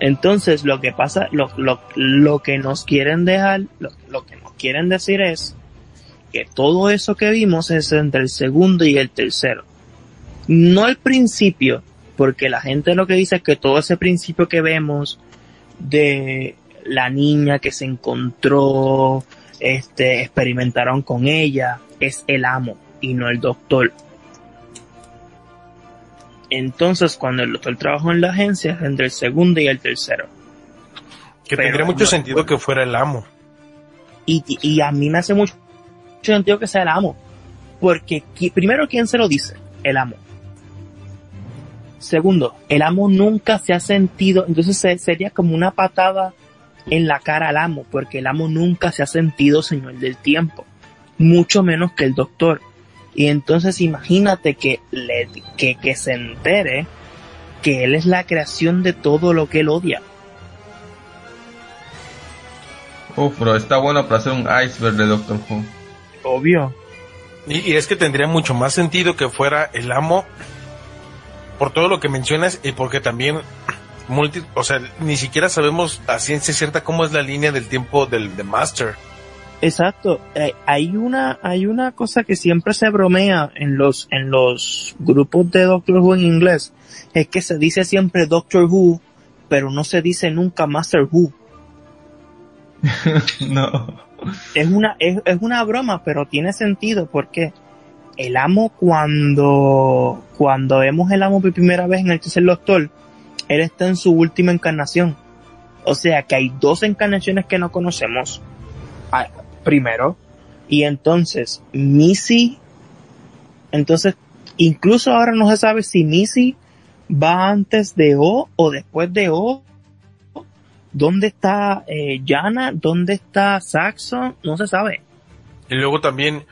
Entonces lo que pasa, lo, lo, lo que nos quieren dejar, lo, lo que nos quieren decir es que todo eso que vimos es entre el segundo y el tercero. No al principio, porque la gente lo que dice es que todo ese principio que vemos de la niña que se encontró, este, experimentaron con ella, es el amo y no el doctor. Entonces, cuando el doctor trabajó en la agencia, es entre el segundo y el tercero. Que Pero tendría mucho no sentido que fuera el amo. Y, y a mí me hace mucho, mucho sentido que sea el amo. Porque primero, ¿quién se lo dice? El amo. Segundo, el amo nunca se ha sentido, entonces se- sería como una patada en la cara al amo, porque el amo nunca se ha sentido señor del tiempo, mucho menos que el doctor. Y entonces imagínate que, le, que, que se entere que él es la creación de todo lo que él odia. uf, bro, está bueno para hacer un iceberg de Doctor Who. Obvio. Y, y es que tendría mucho más sentido que fuera el amo por todo lo que mencionas y porque también multi, o sea, ni siquiera sabemos a ciencia cierta cómo es la línea del tiempo del de Master. Exacto. Eh, hay una, hay una cosa que siempre se bromea en los, en los grupos de Doctor Who en inglés. Es que se dice siempre Doctor Who, pero no se dice nunca Master Who. no. Es una, es, es una broma, pero tiene sentido porque el amo cuando, cuando vemos el amo por primera vez en el tercer doctor, él está en su última encarnación. O sea que hay dos encarnaciones que no conocemos. Ah, primero. Y entonces, Missy, entonces, incluso ahora no se sabe si Missy va antes de O o después de O. ¿Dónde está eh, Jana? ¿Dónde está Saxon? No se sabe. Y luego también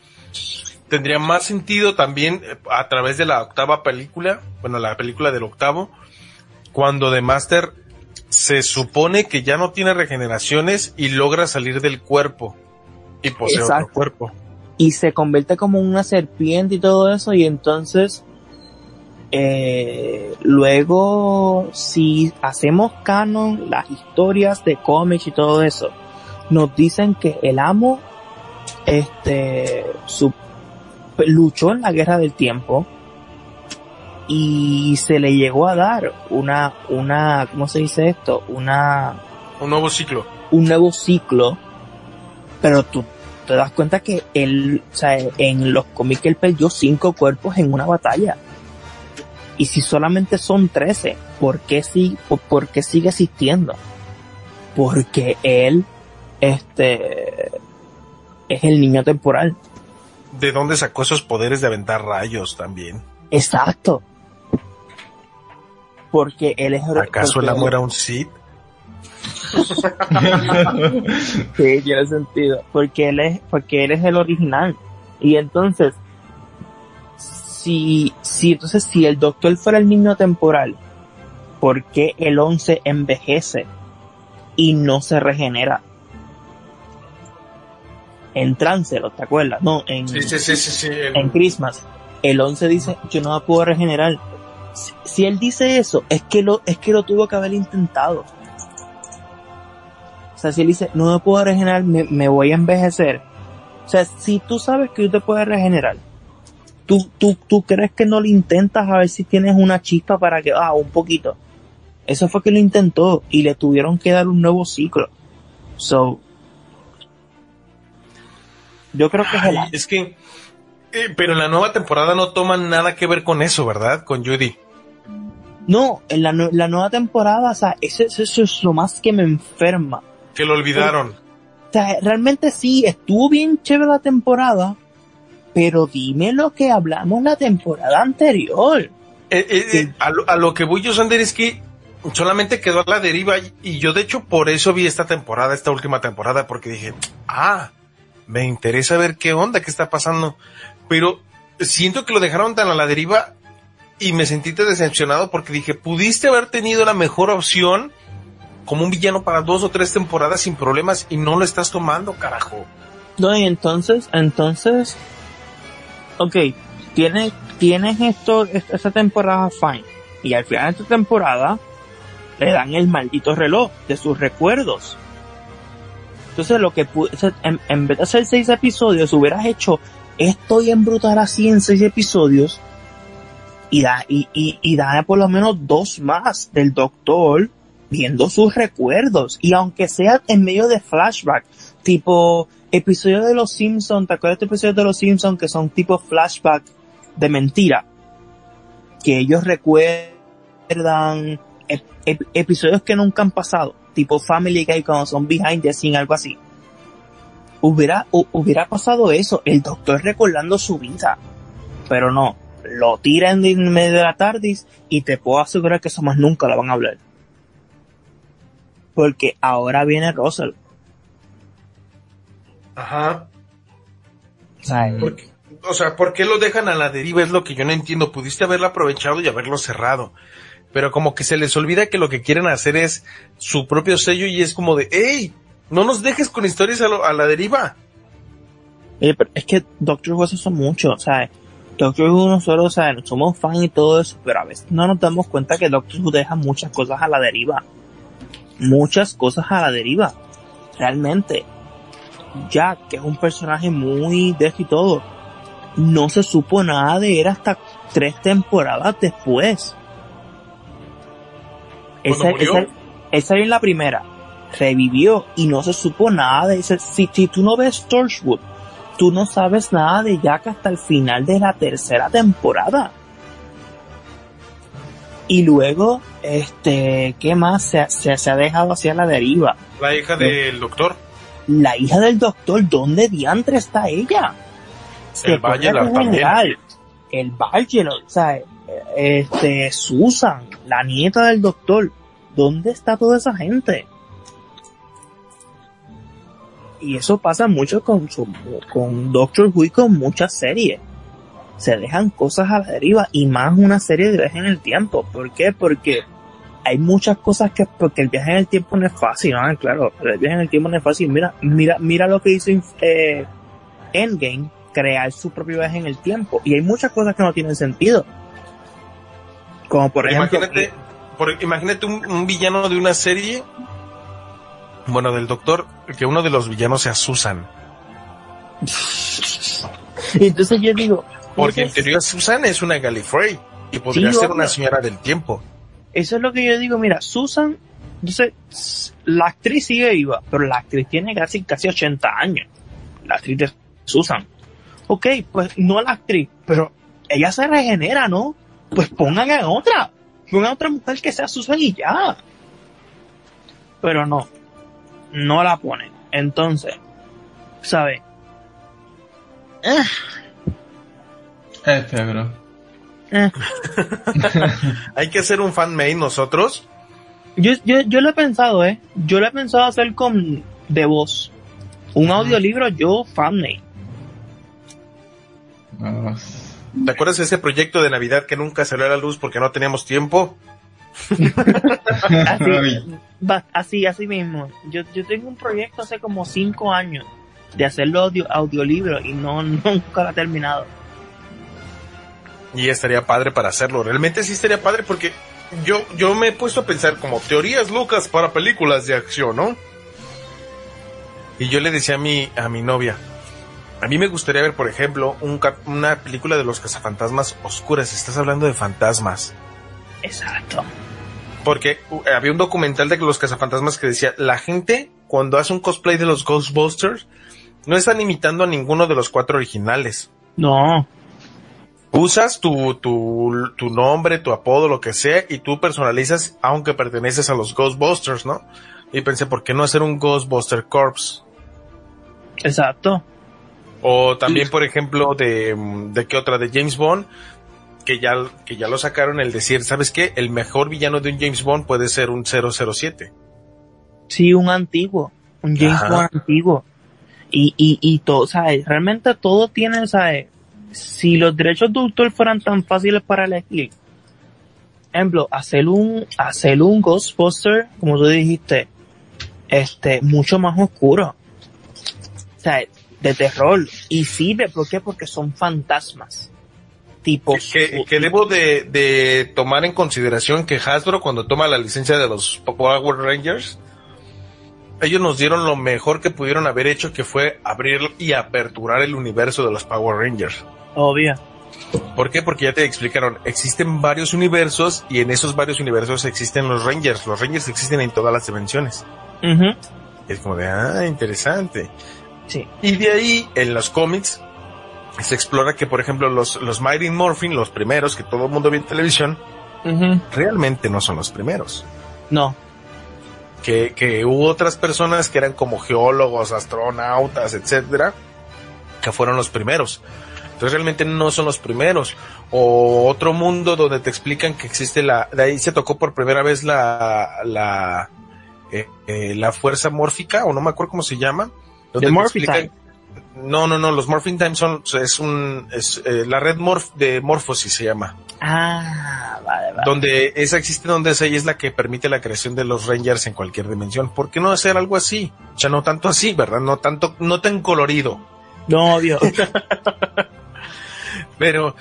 tendría más sentido también eh, a través de la octava película, bueno, la película del octavo, cuando The Master se supone que ya no tiene regeneraciones y logra salir del cuerpo y posee otro Exacto. cuerpo. y se convierte como una serpiente y todo eso y entonces eh, luego si hacemos canon las historias de cómics y todo eso nos dicen que el amo este su- luchó en la guerra del tiempo y se le llegó a dar una una ¿cómo se dice esto? una Un nuevo ciclo. un nuevo ciclo, pero tú te das cuenta que él, o sea, en los cómics él perdió cinco cuerpos en una batalla. Y si solamente son 13, ¿por qué, si, por, por qué sigue existiendo? Porque él, este, es el niño temporal. ¿De dónde sacó esos poderes de aventar rayos también? Exacto. Porque él es... ¿Acaso el amo era un Sith? Sí, tiene sentido. Porque él es, porque él es el original. Y entonces, si, si, entonces, si el doctor fuera el niño temporal, ¿por qué el 11 envejece y no se regenera? En Tránselo, ¿te acuerdas? No, en, Sí, sí, sí, sí, sí. el- en Christmas. El 11 dice, yo no me puedo regenerar. Si, si él dice eso, es que lo, es que lo tuvo que haber intentado. O sea, si él dice, no me puedo regenerar, me, me voy a envejecer. O sea, si tú sabes que tú te puedes regenerar, tú, tú, tú crees que no lo intentas a ver si tienes una chispa para que, ah, un poquito. Eso fue que lo intentó y le tuvieron que dar un nuevo ciclo. So, yo creo que es el es que, eh, pero en la nueva temporada no toman nada que ver con eso, ¿verdad? Con Judy. No, en la, la nueva temporada, o sea, eso, eso- es lo más que me enferma. Que lo olvidaron. O sea, realmente sí, estuvo bien chévere la temporada, pero dime lo que hablamos la temporada anterior. Eh, eh, eh, a, lo, a lo que voy yo, Sander, es que solamente quedó a la deriva y, y yo de hecho por eso vi esta temporada, esta última temporada, porque dije, ah, me interesa ver qué onda, qué está pasando. Pero siento que lo dejaron tan a la deriva y me sentí decepcionado porque dije, pudiste haber tenido la mejor opción como un villano para dos o tres temporadas sin problemas y no lo estás tomando, carajo. No, y entonces, entonces, ok, tienes, tienes esto, est- esta temporada fine, y al final de esta temporada, le dan el maldito reloj de sus recuerdos. Entonces lo que o sea, en, en vez de hacer seis episodios, hubieras hecho esto bien brutal así en seis episodios, y da, y, y, y da por lo menos dos más del doctor viendo sus recuerdos, y aunque sea en medio de flashback, tipo episodios de los Simpsons, ¿te acuerdas de episodios de los Simpsons que son tipo flashback de mentira? Que ellos recuerdan ep- ep- episodios que nunca han pasado, tipo Family Guy cuando son behind the scene, algo así. Hubiera, hu- hubiera pasado eso, el doctor recordando su vida. Pero no, lo tiran en medio de la tardis y te puedo asegurar que eso más nunca lo van a hablar. Porque ahora viene Russell. Ajá. O sea, ¿Por qué? O sea, ¿por qué lo dejan a la deriva? Es lo que yo no entiendo. Pudiste haberlo aprovechado y haberlo cerrado. Pero como que se les olvida que lo que quieren hacer es su propio sello y es como de, hey, no nos dejes con historias a, la deriva. Es que Doctor Who hace eso mucho, o sea, Doctor Who nosotros, o sea, somos fan y todo eso, pero a veces no nos damos cuenta que Doctor Who deja muchas cosas a la deriva. Muchas cosas a la deriva. Realmente. Jack, que es un personaje muy de y todo, no se supo nada de él hasta tres temporadas después. ¿Cuándo Esa, en la primera. Revivió y no se supo nada de ese. Si, si tú no ves Torchwood, tú no sabes nada de Jack hasta el final de la tercera temporada. Y luego, este, ¿qué más? Se, se, se ha dejado hacia la deriva. La hija del doctor. La hija del doctor, ¿dónde diantre está ella? Se El Bachelor también. El Bachelor, o sea, este, Susan, la nieta del doctor. ¿Dónde está toda esa gente? Y eso pasa mucho con, con Doctor Who y con muchas series. Se dejan cosas a la deriva y más una serie de viaje en el tiempo. ¿Por qué? Porque hay muchas cosas que, porque el viaje en el tiempo no es fácil, ¿no? Claro, el viaje en el tiempo no es fácil. Mira, mira, mira lo que hizo eh, Endgame, crear su propio viaje en el tiempo. Y hay muchas cosas que no tienen sentido. Como por ejemplo, imagínate, por- imagínate un, un villano de una serie, bueno, del doctor, que uno de los villanos sea Susan. entonces yo digo, Porque en teoría Susan es una Gallifrey y podría Sí, ser una señora del tiempo. Eso es lo que yo digo, mira, Susan, entonces, la actriz sigue viva, pero la actriz tiene casi, casi 80 años. La actriz de Susan. Ok, pues no la actriz, pero ella se regenera, ¿no? Pues pongan a otra. Pongan a otra mujer que sea Susan y ya. Pero no. No la ponen. Entonces, ¿sabes? Eh, Este, bro. eh. Hay que hacer un fanmade nosotros. Yo, yo, yo lo he pensado, ¿eh? Yo lo he pensado hacer con de voz. Un audiolibro, yo, fanmade. Ah, ¿Te acuerdas de ese proyecto de Navidad que nunca salió a la luz porque no teníamos tiempo? Así, va- así, así mismo. Yo, yo tengo un proyecto hace como cinco años de hacerlo audio, audiolibro y no, nunca lo ha terminado. Y estaría padre para hacerlo. Realmente sí estaría padre porque yo, yo me he puesto a pensar como teorías locas para películas de acción, ¿no? Y yo le decía a mi, a mi novia, a mí me gustaría ver, por ejemplo, un una película de los cazafantasmas oscuras. Estás hablando de fantasmas. Exacto. Porque uh, había un documental de los cazafantasmas que decía, la gente cuando hace un cosplay de los Ghostbusters, no están imitando a ninguno de los cuatro originales. No, Usas tu, tu, tu nombre, tu apodo, lo que sea, y tú personalizas, aunque perteneces a los Ghostbusters, ¿no? Y pensé, ¿por qué no hacer un Ghostbuster Corps? exacto. O también, por ejemplo, de, de qué otra, de James Bond, que ya, que ya lo sacaron el decir, ¿sabes qué? El mejor villano de un James Bond puede ser un 007. Sí, un antiguo, un James Ajá. Bond antiguo. Y, y, y todo, ¿sabes? Realmente todo tiene, ¿sabes? Si los derechos de autor fueran tan fáciles para elegir, ejemplo, hacer un, hacer un Ghostbuster, como tú dijiste, este, mucho más oscuro. O sea, de terror. Y sirve, ¿por qué? Porque son fantasmas. Tipo, Que, que debo de, de tomar en consideración que Hasbro cuando toma la licencia de los Power Rangers, ellos nos dieron lo mejor que pudieron haber hecho que fue abrir y aperturar el universo de los Power Rangers. obvio. ¿Por qué? Porque ya te explicaron, existen varios universos y en esos varios universos existen los Rangers. Los Rangers existen en todas las dimensiones. Es como de, ah, interesante. Sí. Y de ahí, en los cómics, se explora que, por ejemplo, los, los Mighty Morphin, los primeros que todo el mundo ve en televisión, realmente no son los primeros. No. Que, que hubo otras personas que eran como geólogos, astronautas, etcétera, que fueron los primeros. Entonces realmente no son los primeros. O otro mundo donde te explican que existe la, de ahí se tocó por primera vez la, la, eh, eh, la fuerza mórfica, o no me acuerdo cómo se llama. The Morphin explican- No, no, no, los Morphing Time son, es un, es eh, la red morf, de Morphosis se llama. Ah, vale, vale. Donde esa existe donde esa y es la que permite la creación de los Rangers en cualquier dimensión. ¿Por qué no hacer algo así? O sea, no tanto así, ¿verdad? No tanto, no tan colorido. No, obvio. Pero,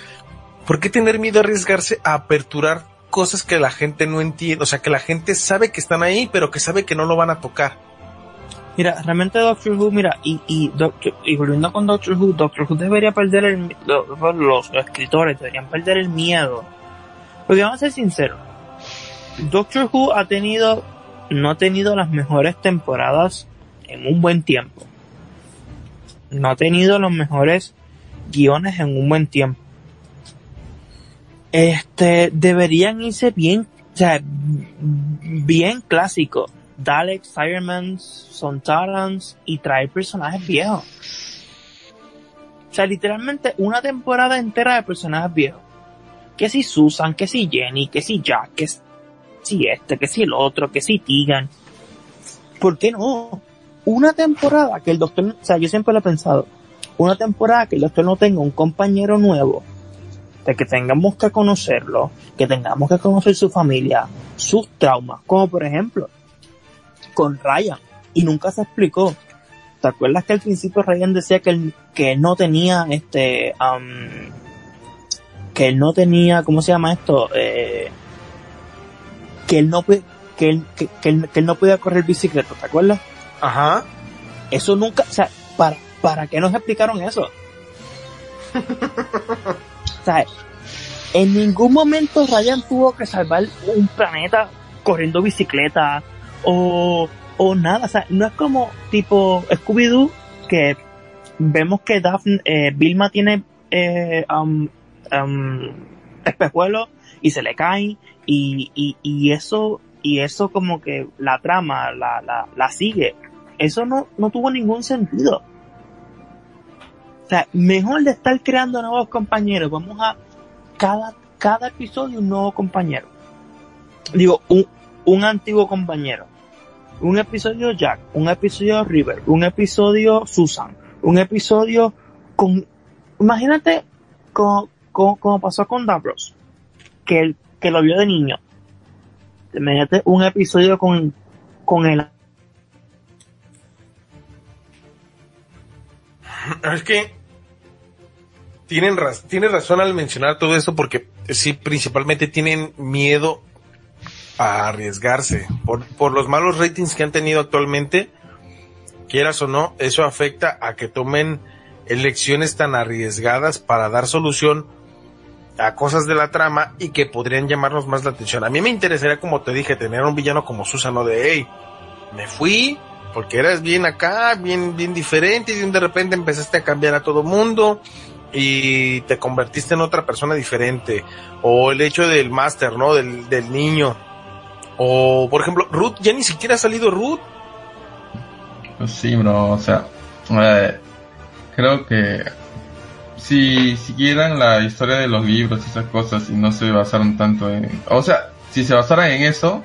¿por qué tener miedo a arriesgarse a aperturar cosas que la gente no entiende? O sea, que la gente sabe que están ahí, pero que sabe que no lo van a tocar. Mira, realmente Doctor Who, mira, y, y, Doctor- y volviendo con Doctor Who, Doctor Who debería perder el, lo- los, escritores deberían perder el miedo. Porque vamos a ser sinceros, Doctor Who ha tenido, no ha tenido las mejores temporadas en un buen tiempo. No ha tenido los mejores guiones en un buen tiempo. Este, deberían irse bien, o sea, bien clásico. Daleks, Cybermen, Sontarans y traer personajes viejos. O sea, literalmente una temporada entera de personajes viejos. Que si Susan, que si Jenny, que si Jack, que si este, que si el otro, que si Tegan. ¿Por qué no? Una temporada que el doctor, o sea, yo siempre lo he pensado, una temporada que el doctor no tenga un compañero nuevo, de que tengamos que conocerlo, que tengamos que conocer su familia, sus traumas, como por ejemplo, con Ryan y nunca se explicó. ¿Te acuerdas que al principio Ryan decía que él, que él no tenía este am, que él no tenía ¿cómo se llama esto? Eh, que él no que él, que, que él, que él no podía correr bicicleta, ¿te acuerdas? Ajá. Eso nunca, o sea, ¿para, para qué nos explicaron eso? o sea, en ningún momento Ryan tuvo que salvar un planeta corriendo bicicleta o, o nada, o sea, no es como tipo Scooby-Doo que vemos que Daphne, eh, Vilma tiene eh, um, um, espejuelos y se le caen y, y, y eso y eso como que la trama la, la, la sigue eso no, no tuvo ningún sentido. O sea, mejor de estar creando nuevos compañeros, vamos a cada, cada episodio un nuevo compañero. Digo, un, un antiguo compañero. Un episodio Jack, un episodio River, un episodio Susan, un episodio con... Imagínate como, como, pasó con Davros, que, que lo vio de niño. Imagínate un episodio con, con el Es que tienen raz- tienes razón al mencionar todo esto porque sí, principalmente tienen miedo a arriesgarse por, por los malos ratings que han tenido actualmente. Quieras o no, eso afecta a que tomen elecciones tan arriesgadas para dar solución a cosas de la trama y que podrían llamarnos más la atención. A mí me interesaría, como te dije, tener un villano como Susano de, hey, me fui porque eras bien acá, bien, bien diferente y de repente empezaste a cambiar a todo mundo y te convertiste en otra persona diferente. O el hecho del máster, ¿no? Del, del niño. O, por ejemplo, Ruth, ya ni siquiera ha salido Ruth. Pues sí, bro, o sea, eh, creo que si siguieran la historia de los libros y esas cosas y no se basaron tanto en, o sea, si se basaran en eso,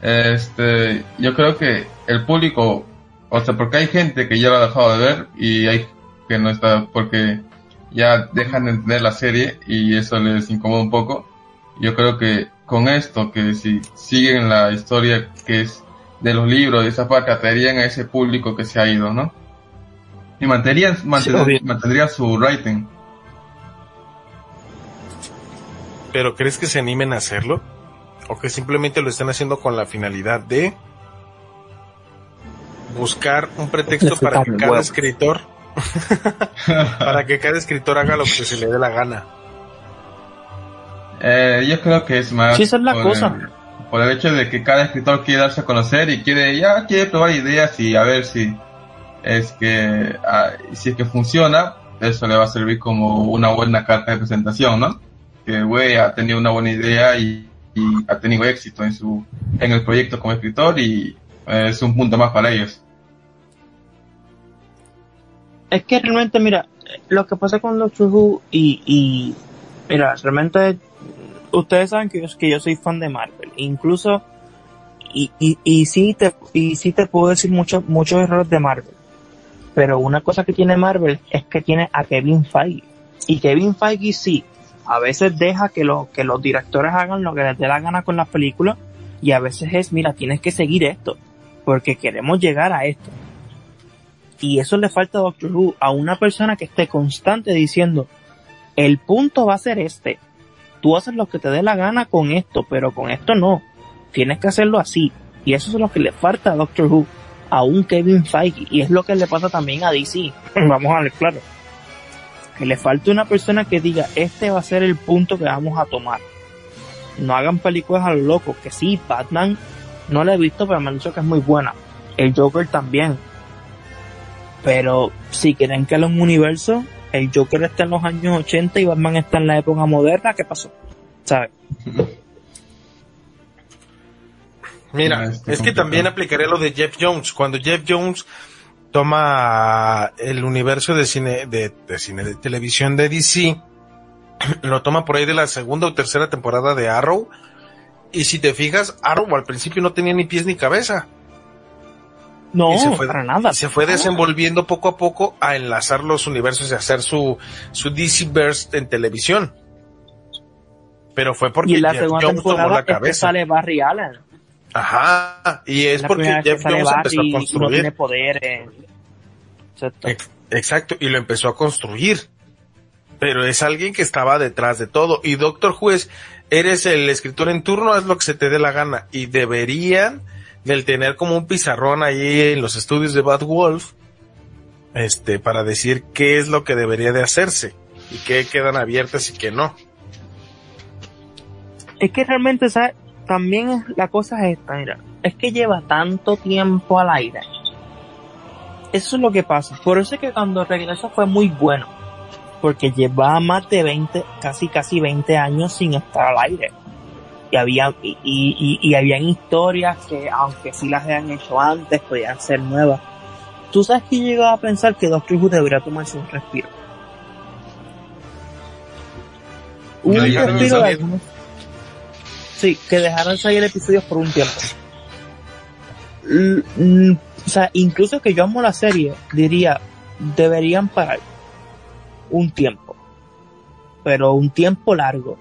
este, yo creo que el público, o sea, porque hay gente que ya lo ha dejado de ver y hay que no está, porque ya dejan de entender la serie y eso les incomoda un poco. Yo creo que con esto, que si siguen la historia que es de los libros, de esa parte, atraerían a ese público que se ha ido, ¿no? Y mantendrían, mantendrían, obvio. mantendrían su rating. Pero ¿crees que se animen a hacerlo? ¿O que simplemente lo están haciendo con la finalidad de buscar un pretexto para que cada escritor, para que cada escritor haga lo que se le dé la gana? Eh, yo creo que es más Sí, esa es la por cosa. El, por el hecho de que cada escritor quiere darse a conocer y quiere, ya quiere probar ideas y a ver si es que, ah, si es que funciona, eso le va a servir como una buena carta de presentación, ¿no? Que güey ha tenido una buena idea y, y ha tenido éxito en su, en el proyecto como escritor y eh, es un punto más para ellos. Es que realmente, mira, lo que pasa con Doctor Who y, y mira, realmente ustedes saben que yo, que yo soy fan de Marvel, incluso y, sí te y te puedo decir muchos errores de Marvel, pero una cosa que tiene Marvel es que tiene a Kevin Feige. Y Kevin Feige sí a veces deja que que los directores hagan lo que les dé la gana con las películas y a veces es mira tienes que seguir esto porque queremos llegar a esto y eso le falta a Doctor Who, a una persona que esté constante diciendo, el punto va a ser este. Tú haces lo que te dé la gana con esto, pero con esto no. Tienes que hacerlo así. Y eso es lo que le falta a Doctor Who, a un Kevin Feige. Y es lo que le pasa también a DC. Vamos a ver claro. Que le falta una persona que diga, este va a ser el punto que vamos a tomar. No hagan películas a lo loco. Que sí, Batman no la he visto, pero me han dicho que es muy buena. El Joker también. Pero si quieren que un universo, el Joker está en los años 80 y Batman está en la época moderna, ¿qué pasó? ¿Sabes? Mira, Ah, este es que también aplicaré lo de Jeff Jones. Cuando Jeff Jones toma el universo de cine, de, de cine de televisión de DC, lo toma por ahí de la segunda o tercera temporada de Arrow. Y si te fijas, Arrow al principio no tenía ni pies ni cabeza. No, y se fue, para nada. se fue desenvolviendo poco a poco a enlazar los universos y hacer su, su DC Burst en televisión. Pero fue porque Y la Jeff segunda Jones tomó temporada la es que cabeza. sale Barry Allen. Ajá. Y es la porque Jeff Jones empezó a no construir. tiene poderes. Exacto. Ex- Exacto, y lo empezó a construir. Pero es alguien que estaba detrás de todo. Y Doctor Juez, eres el escritor en turno, haz lo que se te dé la gana. Y deberían del tener como un pizarrón ahí en los estudios de Bad Wolf, este, para decir qué es lo que debería de hacerse. Y qué quedan abiertas y qué no. Es que realmente, ¿sabes? También la cosa es esta, mira. Es que lleva tanto tiempo al aire. Eso es lo que pasa. Por eso es que cuando regresó fue muy bueno. Porque llevaba más de 20, casi casi 20 años sin estar al aire. Y había, y, y, y- habían historias que, aunque sí las habían hecho antes, podían ser nuevas. Tú sabes que llegaba a pensar que Doctor Who debería tomarse un respiro. Un No, ya no respiro de algunos- Sí, que dejaran salir episodios por un tiempo. L- mm, o sea, incluso que yo amo la serie, diría, deberían parar un tiempo. Pero un tiempo largo.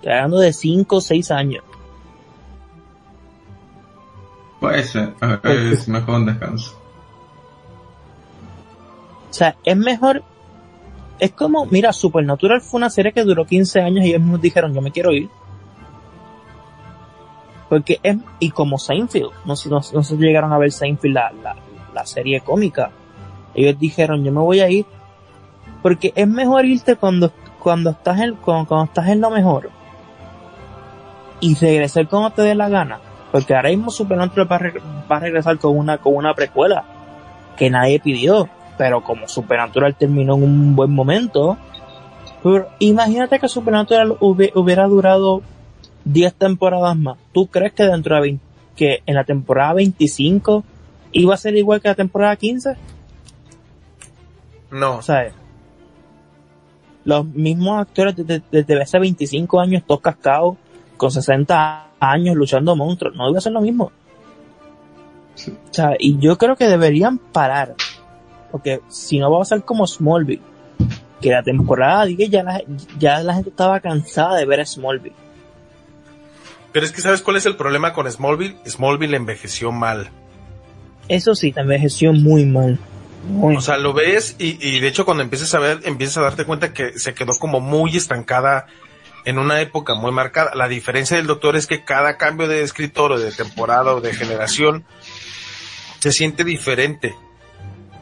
Estoy hablando de 5 o 6 años. Puede ser, eh, es mejor un descanso. O sea, es mejor. Es como, mira, Supernatural fue una serie que duró 15 años y ellos mismos dijeron, yo me quiero ir. Porque es, y como Seinfeld, no sé, no, no si llegaron a ver Seinfeld, la, la, la serie cómica. Ellos dijeron, yo me voy a ir. Porque es mejor irte cuando, cuando estás en, cuando, cuando estás en lo mejor. Y regresar cuando te dé la gana. Porque ahora mismo Supernatural va a, re- va a regresar con una, con una precuela que nadie pidió. Pero como Supernatural terminó en un buen momento, pero imagínate que Supernatural hubie- hubiera durado 10 temporadas más. ¿Tú crees que dentro de 20 que en la temporada 25 iba a ser igual que la temporada 15? No. O sea, los mismos actores desde, desde hace 25 años, todos cascados, con 60 años luchando monstruos, no iba a ser lo mismo. Sí. O sea, y yo creo que deberían parar. Porque si no va a ser como Smallville. Que la temporada, diga, ya la, ya la gente estaba cansada de ver a Smallville. Pero es que ¿sabes cuál es el problema con Smallville? Smallville envejeció mal. Eso sí, te envejeció muy mal. Muy O sea, lo ves y, y de hecho cuando empiezas a ver, empiezas a darte cuenta que se quedó como muy estancada en una época muy marcada. La diferencia del doctor es que cada cambio de escritor o de temporada o de generación se siente diferente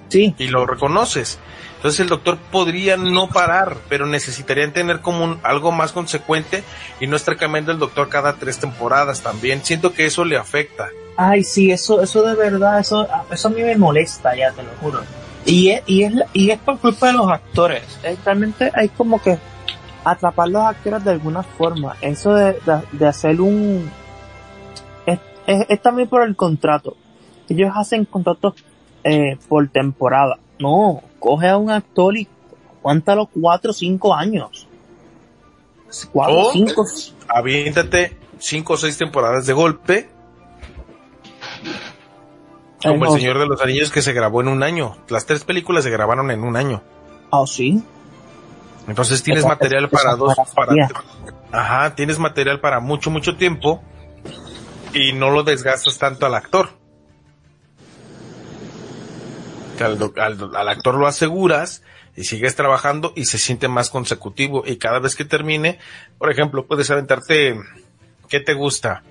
sí, y lo reconoces. Entonces el doctor podría no parar, pero necesitarían tener como un, algo más consecuente y no estar cambiando el doctor cada tres temporadas también. Siento que eso le afecta. Ay, sí, eso, eso de verdad, eso, eso a mí me molesta, ya te lo juro. Y es, y es, y es por culpa de los actores. Es, realmente hay como que atrapar los actores de alguna forma. Eso de, de, de hacer un... Es, es, es también por el contrato. Ellos hacen contratos eh, por temporada. No, coge a un actor y aguántalo cuatro o cinco años. Cuatro o cinco... Aviéntate cinco o seis temporadas de golpe Como El no, Señor de los Anillos que se grabó en un año. Las tres películas se grabaron en un año. Ah, sí. Entonces tienes material para dos, para, ajá, tienes material para mucho, mucho tiempo y no lo desgastas tanto al actor. Al, al- al actor lo aseguras y sigues trabajando y se siente más consecutivo y cada vez que termine, por ejemplo, puedes aventarte, ¿qué te gusta?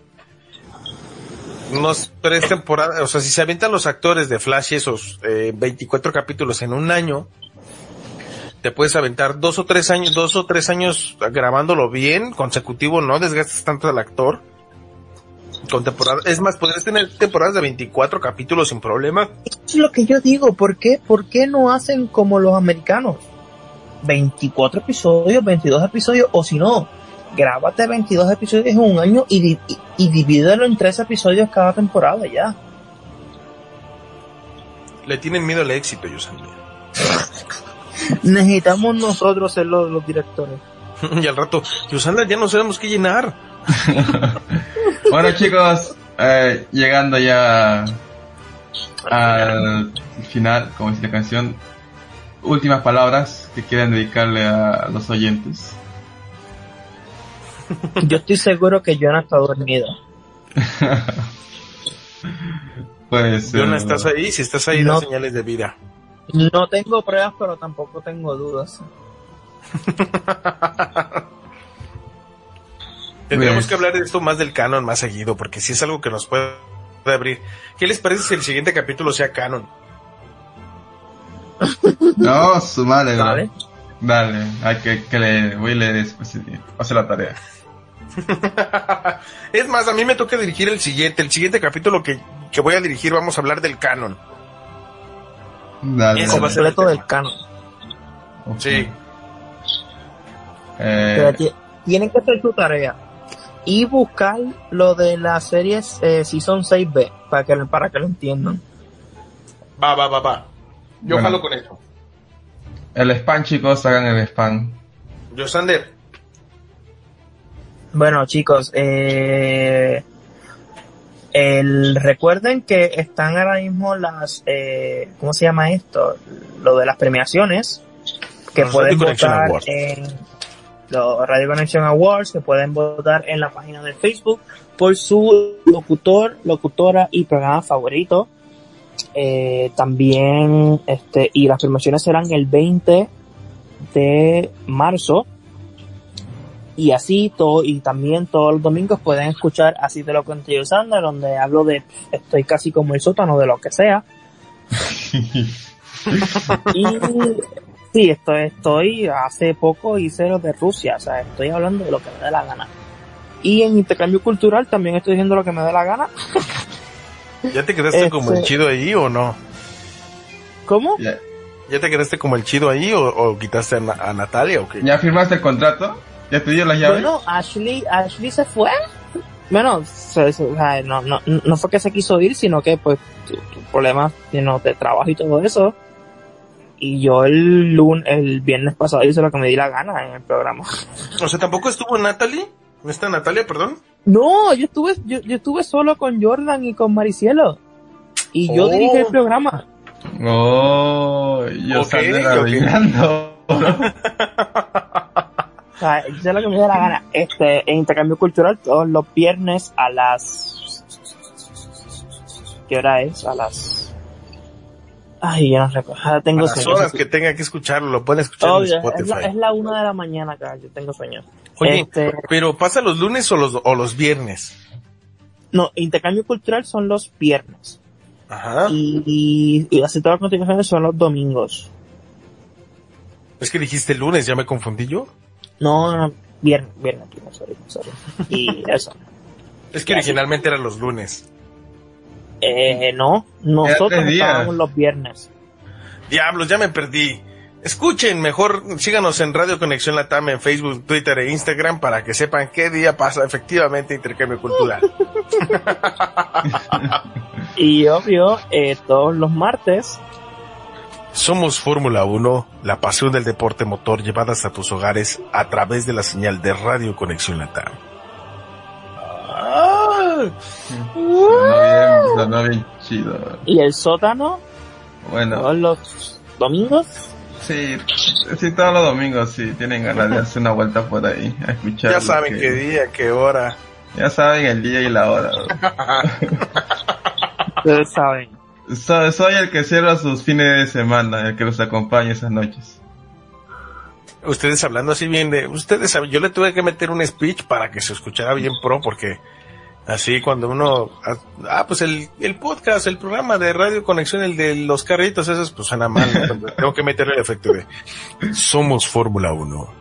Unos tres temporadas, o sea, si se avientan los actores de Flash esos eh, 24 capítulos en un año, te puedes aventar dos o tres años, dos o tres años grabándolo bien, consecutivo, no desgastas tanto al actor. Con temporada, es más, podrías tener temporadas de 24 capítulos sin problema. Eso es lo que yo digo. ¿Por qué, ¿Por qué no hacen como los americanos? 24 episodios, 22 episodios, o si no, grábate 22 episodios en un año y, di- y, y divídelo en tres episodios cada temporada ya. Le tienen miedo al éxito, yo sabía. Necesitamos nosotros ser los, los directores. y al rato, Yusandra, ya no sabemos qué llenar. Bueno chicos, eh, llegando ya al final, como dice la canción, últimas palabras que quieran dedicarle a los oyentes. Yo estoy seguro que Jonah está dormido. Pues, Yona, eh, ¿estás ahí? Si estás ahí, da No. señales de vida. No tengo pruebas, pero tampoco tengo dudas. Tendríamos Pues- que hablar de esto más del canon más seguido, porque si es algo que nos puede abrir. ¿Qué les parece si el siguiente capítulo sea canon? No, su madre, bro. ¿Vale? Dale, hay que, que le voy a leer después, sí, hacer la tarea. es más, a mí me toca dirigir el siguiente. El siguiente capítulo que, que voy a dirigir vamos a hablar del canon. Dale, el Completo del canon. Ok. Sí. Eh, Pero tienen que hacer su tarea y buscar lo de las series eh, Season 6B para que, para que lo entiendan. Va, va, va, va. Yo Bueno. jalo con eso. el spam, chicos, hagan el spam. Yo, Sander. Bueno, chicos, eh, el, recuerden que están ahora mismo las, eh, ¿cómo se llama esto? Lo de las premiaciones que Los pueden votar Awards. en los Radio Connection Awards, que pueden votar en la página de Facebook por su locutor, locutora y programa favorito. Eh, también, este, y las promociones serán el 20 de marzo. Y así todo, y también todos los domingos pueden escuchar Así te lo cuento yo, Sander, donde hablo de, estoy casi como el sótano de lo que sea. y sí, estoy, estoy, hace poco hice lo de Rusia, o sea, estoy hablando de lo que me dé la gana. Y en intercambio cultural también estoy diciendo lo que me dé la gana. ¿Ya te quedaste Este- como el chido ahí o no? ¿Cómo? ¿Ya, ¿Ya te quedaste como el chido ahí o, o quitaste a Natalia o qué? ya firmaste el contrato? ¿Ya te dio las llaves? Bueno, Ashley, Ashley se fue. Bueno, se- se- o sea, no, no, no fue que se quiso ir, sino que pues tu, tu problema you know, de trabajo y todo eso. Y yo el lunes, el viernes pasado hice lo que me di la gana en el programa. O sea, ¿tampoco estuvo Natalie? ¿No está Natalia, perdón? No, yo estuve, yo, yo estuve solo con Jordan y con Maricielo. Y yo Oh. dirigí el programa. Oh, yo Ok, salí ok. arruinando. O sea, hice lo que me dio la gana. Este, en intercambio cultural todos los viernes a las... ¿Qué hora es? A las... Ay, yo no recuerdo. Ah, A Tengo las sueño. horas que tenga que escucharlo, lo pueden escuchar Oh, en Spotify. es, la, es la una de la mañana acá, yo tengo sueño. Oye, Este, pero ¿pasa los lunes o los, o los viernes? no, intercambio cultural son los viernes. Ajá. Y, y, y así todas las continuaciones son los domingos. Es que dijiste lunes, ya me confundí yo. No, no, no, viernes, viernes, sorry, sorry. Y eso. Es que originalmente eran los lunes. Eh, no, nosotros estábamos los viernes. Diablos, ya me perdí. Escuchen, mejor síganos en Radio Conexión Latam en Facebook, Twitter e Instagram para que sepan qué día pasa efectivamente intercambio cultural. Y obvio, eh, todos los martes, Somos Fórmula 1, la pasión del deporte motor llevada hasta tus hogares a través de la señal de Radio Conexión Latam. Sonó bien, sonó bien chido. y el sótano, Bueno, todos los domingos. sí, sí, todos los domingos sí, tienen ganas de hacer una vuelta por ahí, a escuchar. Ya saben que- qué día, qué hora. Ya saben el día y la hora. Ustedes saben. Soy, el que cierra sus fines de semana, el que los acompaña esas noches. Ustedes hablando así bien de, ustedes yo le tuve que meter un speech para que se escuchara bien pro porque así cuando uno, ah, ah, pues el, el podcast, el programa de Radio Conexión, el de los carritos, esos pues suena mal, tengo que meterle el efecto de, somos Fórmula 1,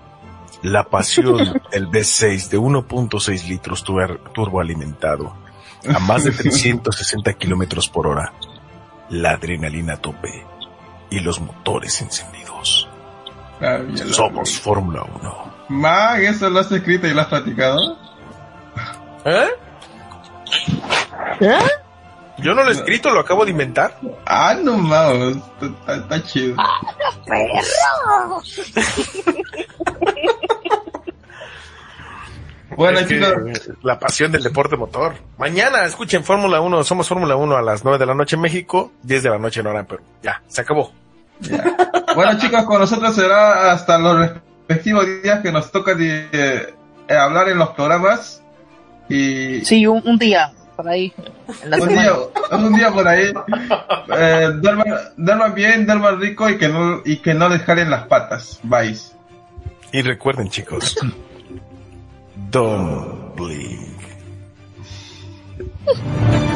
la pasión del V6 de 1.6 litros turboalimentado a más de 360 kilómetros por hora, la adrenalina a tope y los motores encendidos. Ah. Somos Fórmula 1. Mag, ¿eso lo has escrito y lo has platicado? ¿Eh? ¿Eh? Yo no lo he escrito, lo acabo de inventar. Ah, no mames, está, está- está chido. Bueno, Es que, la pasión del deporte motor. Mañana escuchen Fórmula 1, somos Fórmula 1 a las 9 de la noche en México, 10 de la noche en hora, pero ya, se acabó. bueno chicos, con nosotros será hasta los respectivos días que nos toca de, eh, hablar en los programas y Sí, un, un día, por ahí. En la un día, un día por ahí eh, duerman, duerman bien, duerman rico y que no y que no les jalen las patas. Bye. Y recuerden chicos, don't blink.